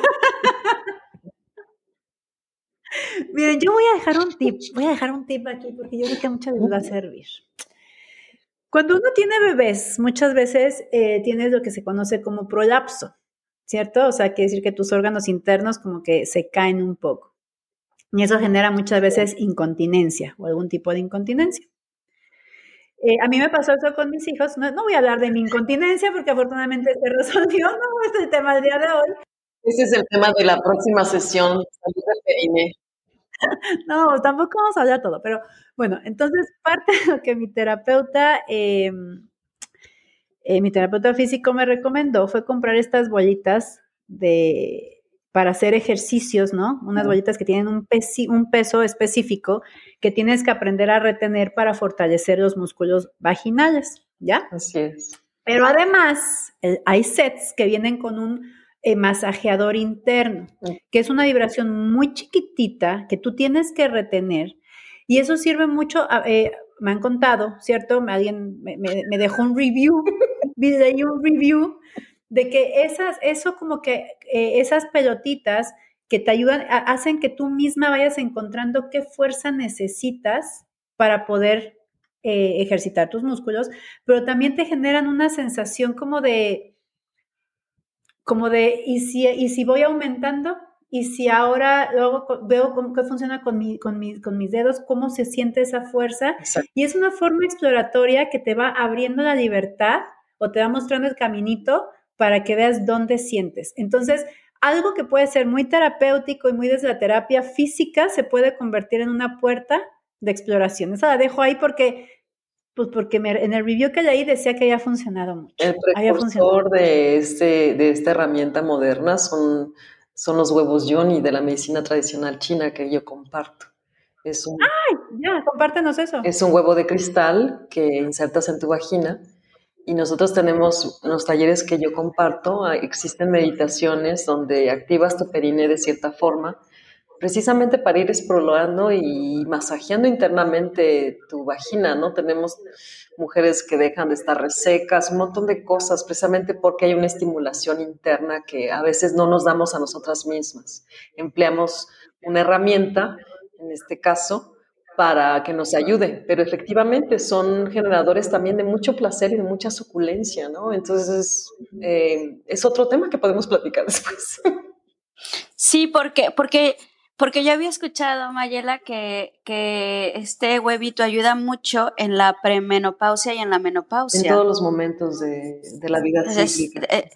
Miren, yo voy a dejar un tip, voy a dejar un tip aquí porque yo creo que a muchas les va a servir. Cuando uno tiene bebés, muchas veces eh, tienes lo que se conoce como prolapso, ¿cierto? O sea, quiere decir que tus órganos internos como que se caen un poco. Y eso genera muchas veces incontinencia o algún tipo de incontinencia. Eh, a mí me pasó eso con mis hijos. No, no, voy a hablar de mi incontinencia porque afortunadamente se resolvió, no es el tema del día de hoy. Ese es el tema de la próxima sesión, salud del No, tampoco vamos a hablar todo, pero bueno, entonces parte de lo que mi terapeuta, em, eh, mi terapeuta físico me recomendó fue comprar estas bolitas de para hacer ejercicios, ¿no? Unas bolitas que tienen un, un peso específico que tienes que aprender a retener para fortalecer los músculos vaginales, ¿ya? Así es. Pero además, hay sets que vienen con un eh, masajeador interno, que es una vibración muy chiquitita que tú tienes que retener. Y eso sirve mucho, eh, me han contado, ¿cierto? Alguien me, dejó un review, leí un review de que esas, eso como que eh, esas pelotitas que te ayudan, hacen que tú misma vayas encontrando qué fuerza necesitas para poder ejercitar tus músculos, pero también te generan una sensación como de, como de, ¿y si, y si voy aumentando? y si ahora luego veo cómo qué funciona con, mi, con, con, mis dedos, cómo se siente esa fuerza. Y es una forma exploratoria que te va abriendo la libertad o te va mostrando el caminito para que veas dónde sientes. Entonces, algo que puede ser muy terapéutico y muy desde la terapia física se puede convertir en una puerta de exploración. Esa la dejo ahí porque pues porque en el review que leí decía que había funcionado mucho. El precursor de, este, de esta herramienta moderna son, son los huevos yoni de la medicina tradicional china que yo comparto. Es un, ¡Ay! Ya, compártenos eso. Es un huevo de cristal que insertas en tu vagina y nosotros tenemos en los talleres que yo comparto, existen meditaciones donde activas tu perine de cierta forma precisamente para ir explorando y masajeando internamente tu vagina, ¿no? Tenemos mujeres que dejan de estar resecas, un montón de cosas, precisamente porque hay una estimulación interna que a veces no nos damos a nosotras mismas. Empleamos una herramienta, en este caso, para que nos ayude, pero efectivamente son generadores también de mucho placer y de mucha suculencia, ¿no? Entonces, eh, es otro tema que podemos platicar después. Sí, porque, porque porque yo había escuchado, Mayela, que, que este huevito ayuda mucho en la premenopausia y en la menopausia. En todos los momentos de, la vida cíclica. Eh,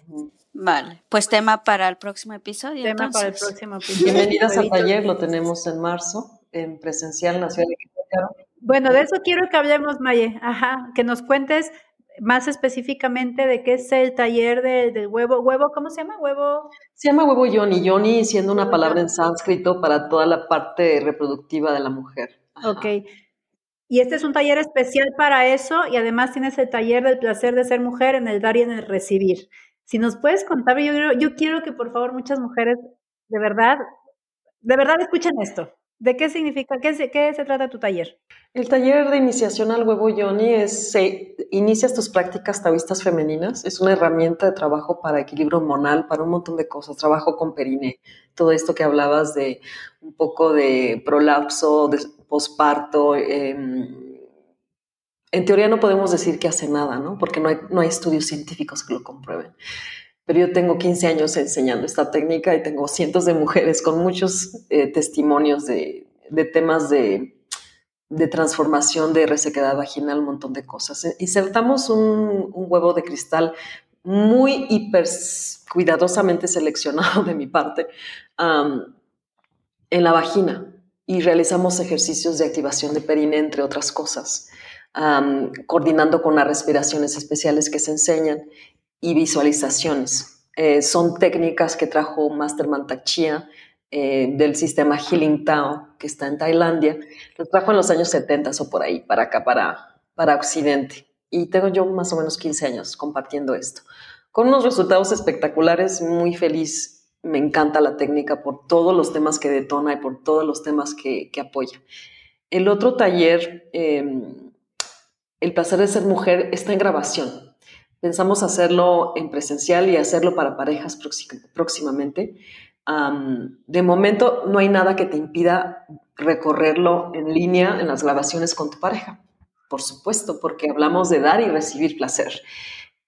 vale, pues tema para el próximo episodio. Tema para el próximo episodio. Bienvenidas al taller, lo tenemos en marzo, en presencial en la ciudad de Querétaro. Bueno, de eso quiero que hablemos, Maye. Ajá, que nos cuentes más específicamente de qué es el taller del huevo. ¿Huevo cómo se llama? ¿Huevo? Se llama huevo yoni. Yoni siendo una palabra en sánscrito para toda la parte reproductiva de la mujer. Ok. Y este es un taller especial para eso y además tienes el taller del placer de ser mujer en el dar y en el recibir. Si nos puedes contar, yo, yo quiero que por favor muchas mujeres de verdad, de verdad escuchen esto. ¿De qué significa, qué qué se trata tu taller? El taller de iniciación al huevo yoni es, inicias tus prácticas taoístas femeninas, es una herramienta de trabajo para equilibrio hormonal, para un montón de cosas, trabajo con perine, todo esto que hablabas de un poco de prolapso, de posparto, em, en teoría no podemos decir que hace nada, ¿no? Porque no hay, no hay estudios científicos que lo comprueben. Pero yo tengo 15 años enseñando esta técnica y tengo cientos de mujeres con muchos eh, testimonios de, de temas de, de, transformación de resequedad vaginal, un montón de cosas. E, insertamos un, un huevo de cristal muy hiper cuidadosamente seleccionado de mi parte en la vagina y realizamos ejercicios de activación de perine, entre otras cosas, coordinando con las respiraciones especiales que se enseñan y visualizaciones. Eh, son técnicas que trajo Master Mantak eh, del sistema Healing Tao, que está en Tailandia. Lo trajo en los años 70 o por ahí, para acá, para, para Occidente. Y tengo yo más o menos 15 años compartiendo esto. Con unos resultados espectaculares, muy feliz. Me encanta la técnica por todos los temas que detona y por todos los temas que, que apoya. El otro taller, em, El placer de ser mujer, está en grabación. Pensamos hacerlo en presencial y hacerlo para parejas próximamente. De momento no hay nada que te impida recorrerlo en línea en las grabaciones con tu pareja, por supuesto, porque hablamos de dar y recibir placer.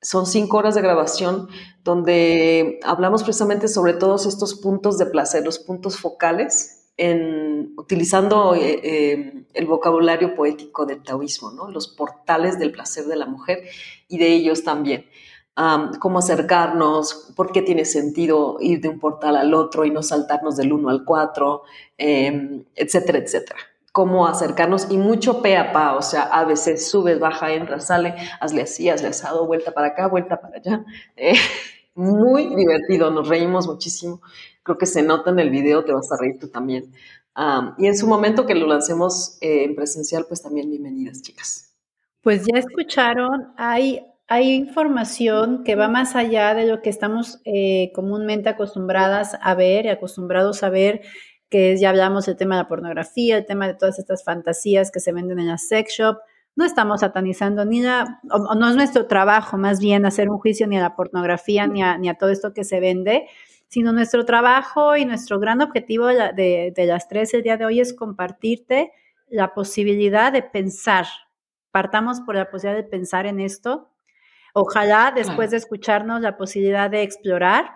Son cinco horas de grabación donde hablamos precisamente sobre todos estos puntos de placer, los puntos focales en, utilizando eh, eh, el vocabulario poético del taoísmo, ¿no? los portales del placer de la mujer y de ellos también. Cómo acercarnos, por qué tiene sentido ir de un portal al otro y no saltarnos del 1 al 4, em, etcétera, etcétera. Cómo acercarnos y mucho pe a pa, o sea, a veces subes, baja, entra, sale, hazle así, hazle asado, vuelta para acá, vuelta para allá. Eh, muy divertido, nos reímos muchísimo creo que se nota en el video, te vas a reír tú también. y en su momento que lo lancemos eh, en presencial, pues también bienvenidas, chicas. Pues ya escucharon, hay, hay información que va más allá de lo que estamos eh, comúnmente acostumbradas a ver y acostumbrados a ver, que ya hablamos del tema de la pornografía, el tema de todas estas fantasías que se venden en la sex shop. No estamos satanizando ni la, o, no es nuestro trabajo más bien hacer un juicio ni a la pornografía ni a, ni a todo esto que se vende, sino nuestro trabajo y nuestro gran objetivo de, las tres el día de hoy es compartirte la posibilidad de pensar. Partamos por la posibilidad de pensar en esto. Ojalá después de escucharnos la posibilidad de explorar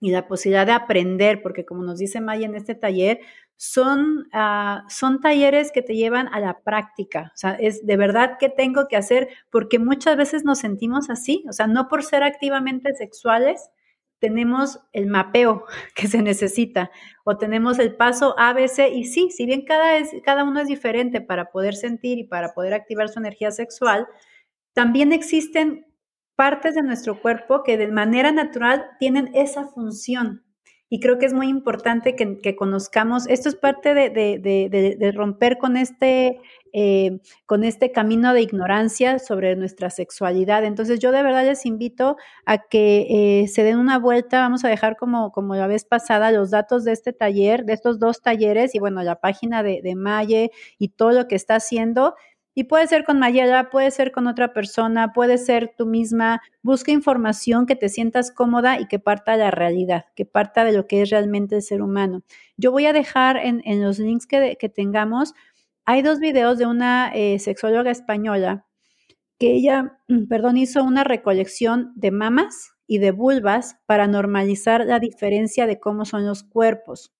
y la posibilidad de aprender, porque como nos dice Maya en este taller, son, ah, son talleres que te llevan a la práctica. O sea, es de verdad que tengo que hacer, porque muchas veces nos sentimos así, o sea, no por ser activamente sexuales, tenemos el mapeo que se necesita o tenemos el paso ABC y sí, si bien cada, es, cada uno es diferente para poder sentir y para poder activar su energía sexual, también existen partes de nuestro cuerpo que de manera natural tienen esa función. Y creo que es muy importante que, conozcamos, esto es parte de, romper con este, eh, con este camino de ignorancia sobre nuestra sexualidad. Entonces yo de verdad les invito a que eh, se den una vuelta, vamos a dejar como, como la vez pasada los datos de este taller, de estos dos talleres y bueno, la página de, de Maye y todo lo que está haciendo y puede ser con Mayela, puede ser con otra persona, puede ser tú misma. Busca información que te sientas cómoda y que parta de la realidad, que parta de lo que es realmente el ser humano. Yo voy a dejar en, los links que, tengamos, hay dos videos de una eh, sexóloga española que ella, perdón, hizo una recolección de mamas y de vulvas para normalizar la diferencia de cómo son los cuerpos.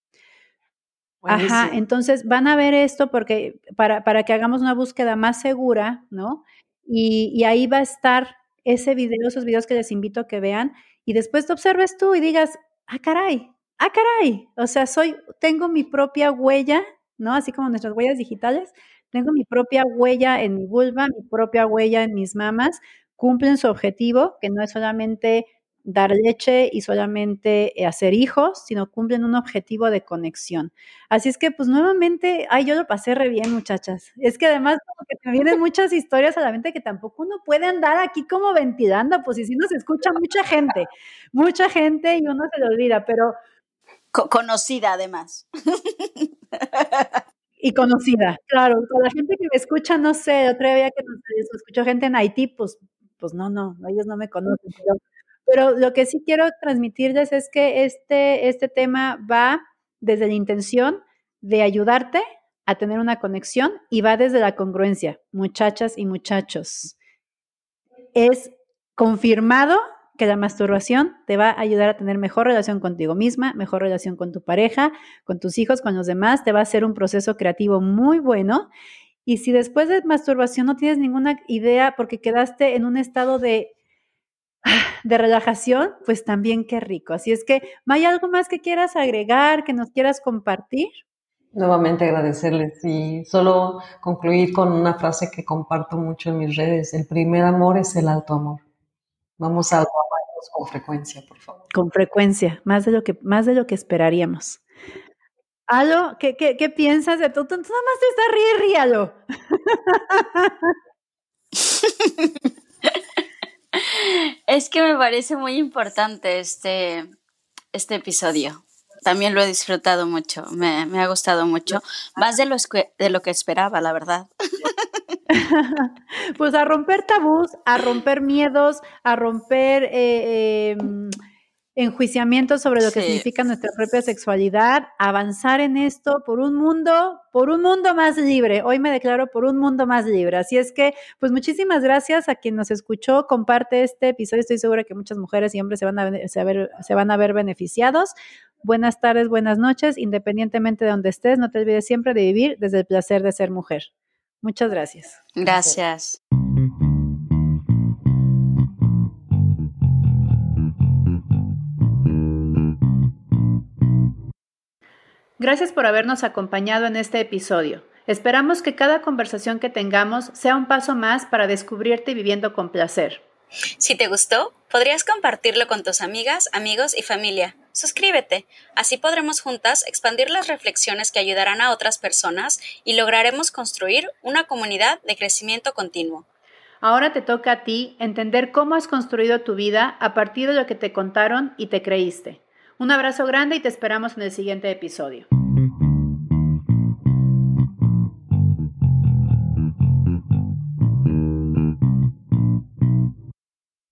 Ajá, entonces van a ver esto porque para, para, que hagamos una búsqueda más segura, ¿no? Y, y, ahí va a estar ese video, esos videos que les invito a que vean, y después te observes tú y digas, ah, caray, ah, caray, o sea, soy, tengo mi propia huella, ¿no? Así como nuestras huellas digitales, tengo mi propia huella en mi vulva, mi propia huella en mis mamas, cumplen su objetivo, que no es solamente dar leche y solamente eh, hacer hijos, sino cumplen un objetivo de conexión. Así es que, pues nuevamente, ay, yo lo pasé re bien, muchachas. Es que además como que te vienen muchas historias a la mente que tampoco uno puede andar aquí como ventilando, pues si sí nos escucha mucha gente, mucha gente y uno se lo olvida, pero... conocida además. Y conocida, claro. Con la gente que me escucha, no sé, otra vez que nos escuchó gente en Haití, pues, pues no, no, ellos no me conocen, pero pero lo que sí quiero transmitirles es que este, este tema va desde la intención de ayudarte a tener una conexión y va desde la congruencia, muchachas y muchachos. Es confirmado que la masturbación te va a ayudar a tener mejor relación contigo misma, mejor relación con tu pareja, con tus hijos, con los demás, te va a hacer un proceso creativo muy bueno. Y si después de masturbación no tienes ninguna idea porque quedaste en un estado de de relajación, pues también qué rico. Así es que, ¿hay algo más que quieras agregar, que nos quieras compartir? Nuevamente agradecerles y solo concluir con una frase que comparto mucho en mis redes. El primer amor es el alto amor. Vamos a amarnos con frecuencia, por favor. Con frecuencia, más de lo que, más de lo que esperaríamos. Alo, ¿qué, qué, qué piensas de todo? Tú, nada más te estás ríe, Es que me parece muy importante este, este episodio. También lo he disfrutado mucho, me, ha gustado mucho, más de lo, de lo que esperaba, la verdad. Pues a romper tabús, a romper miedos, a romper eh, em, enjuiciamientos sobre lo que significa nuestra propia sexualidad, avanzar en esto por un mundo, por un mundo más libre. Hoy me declaro por un mundo más libre. Así es que, pues muchísimas gracias a quien nos escuchó, comparte este episodio. Estoy segura que muchas mujeres y hombres se van a, ver, se van a ver beneficiados. Buenas tardes, buenas noches, independientemente de donde estés, no te olvides siempre de vivir desde el placer de ser mujer. Muchas gracias. Gracias. Gracias por habernos acompañado en este episodio. Esperamos que cada conversación que tengamos sea un paso más para descubrirte viviendo con placer. Si te gustó, podrías compartirlo con tus amigas, amigos y familia. Suscríbete, así podremos juntas expandir las reflexiones que ayudarán a otras personas y lograremos construir una comunidad de crecimiento continuo. Ahora te toca a ti entender cómo has construido tu vida a partir de lo que te contaron y te creíste. Un abrazo grande y te esperamos en el siguiente episodio.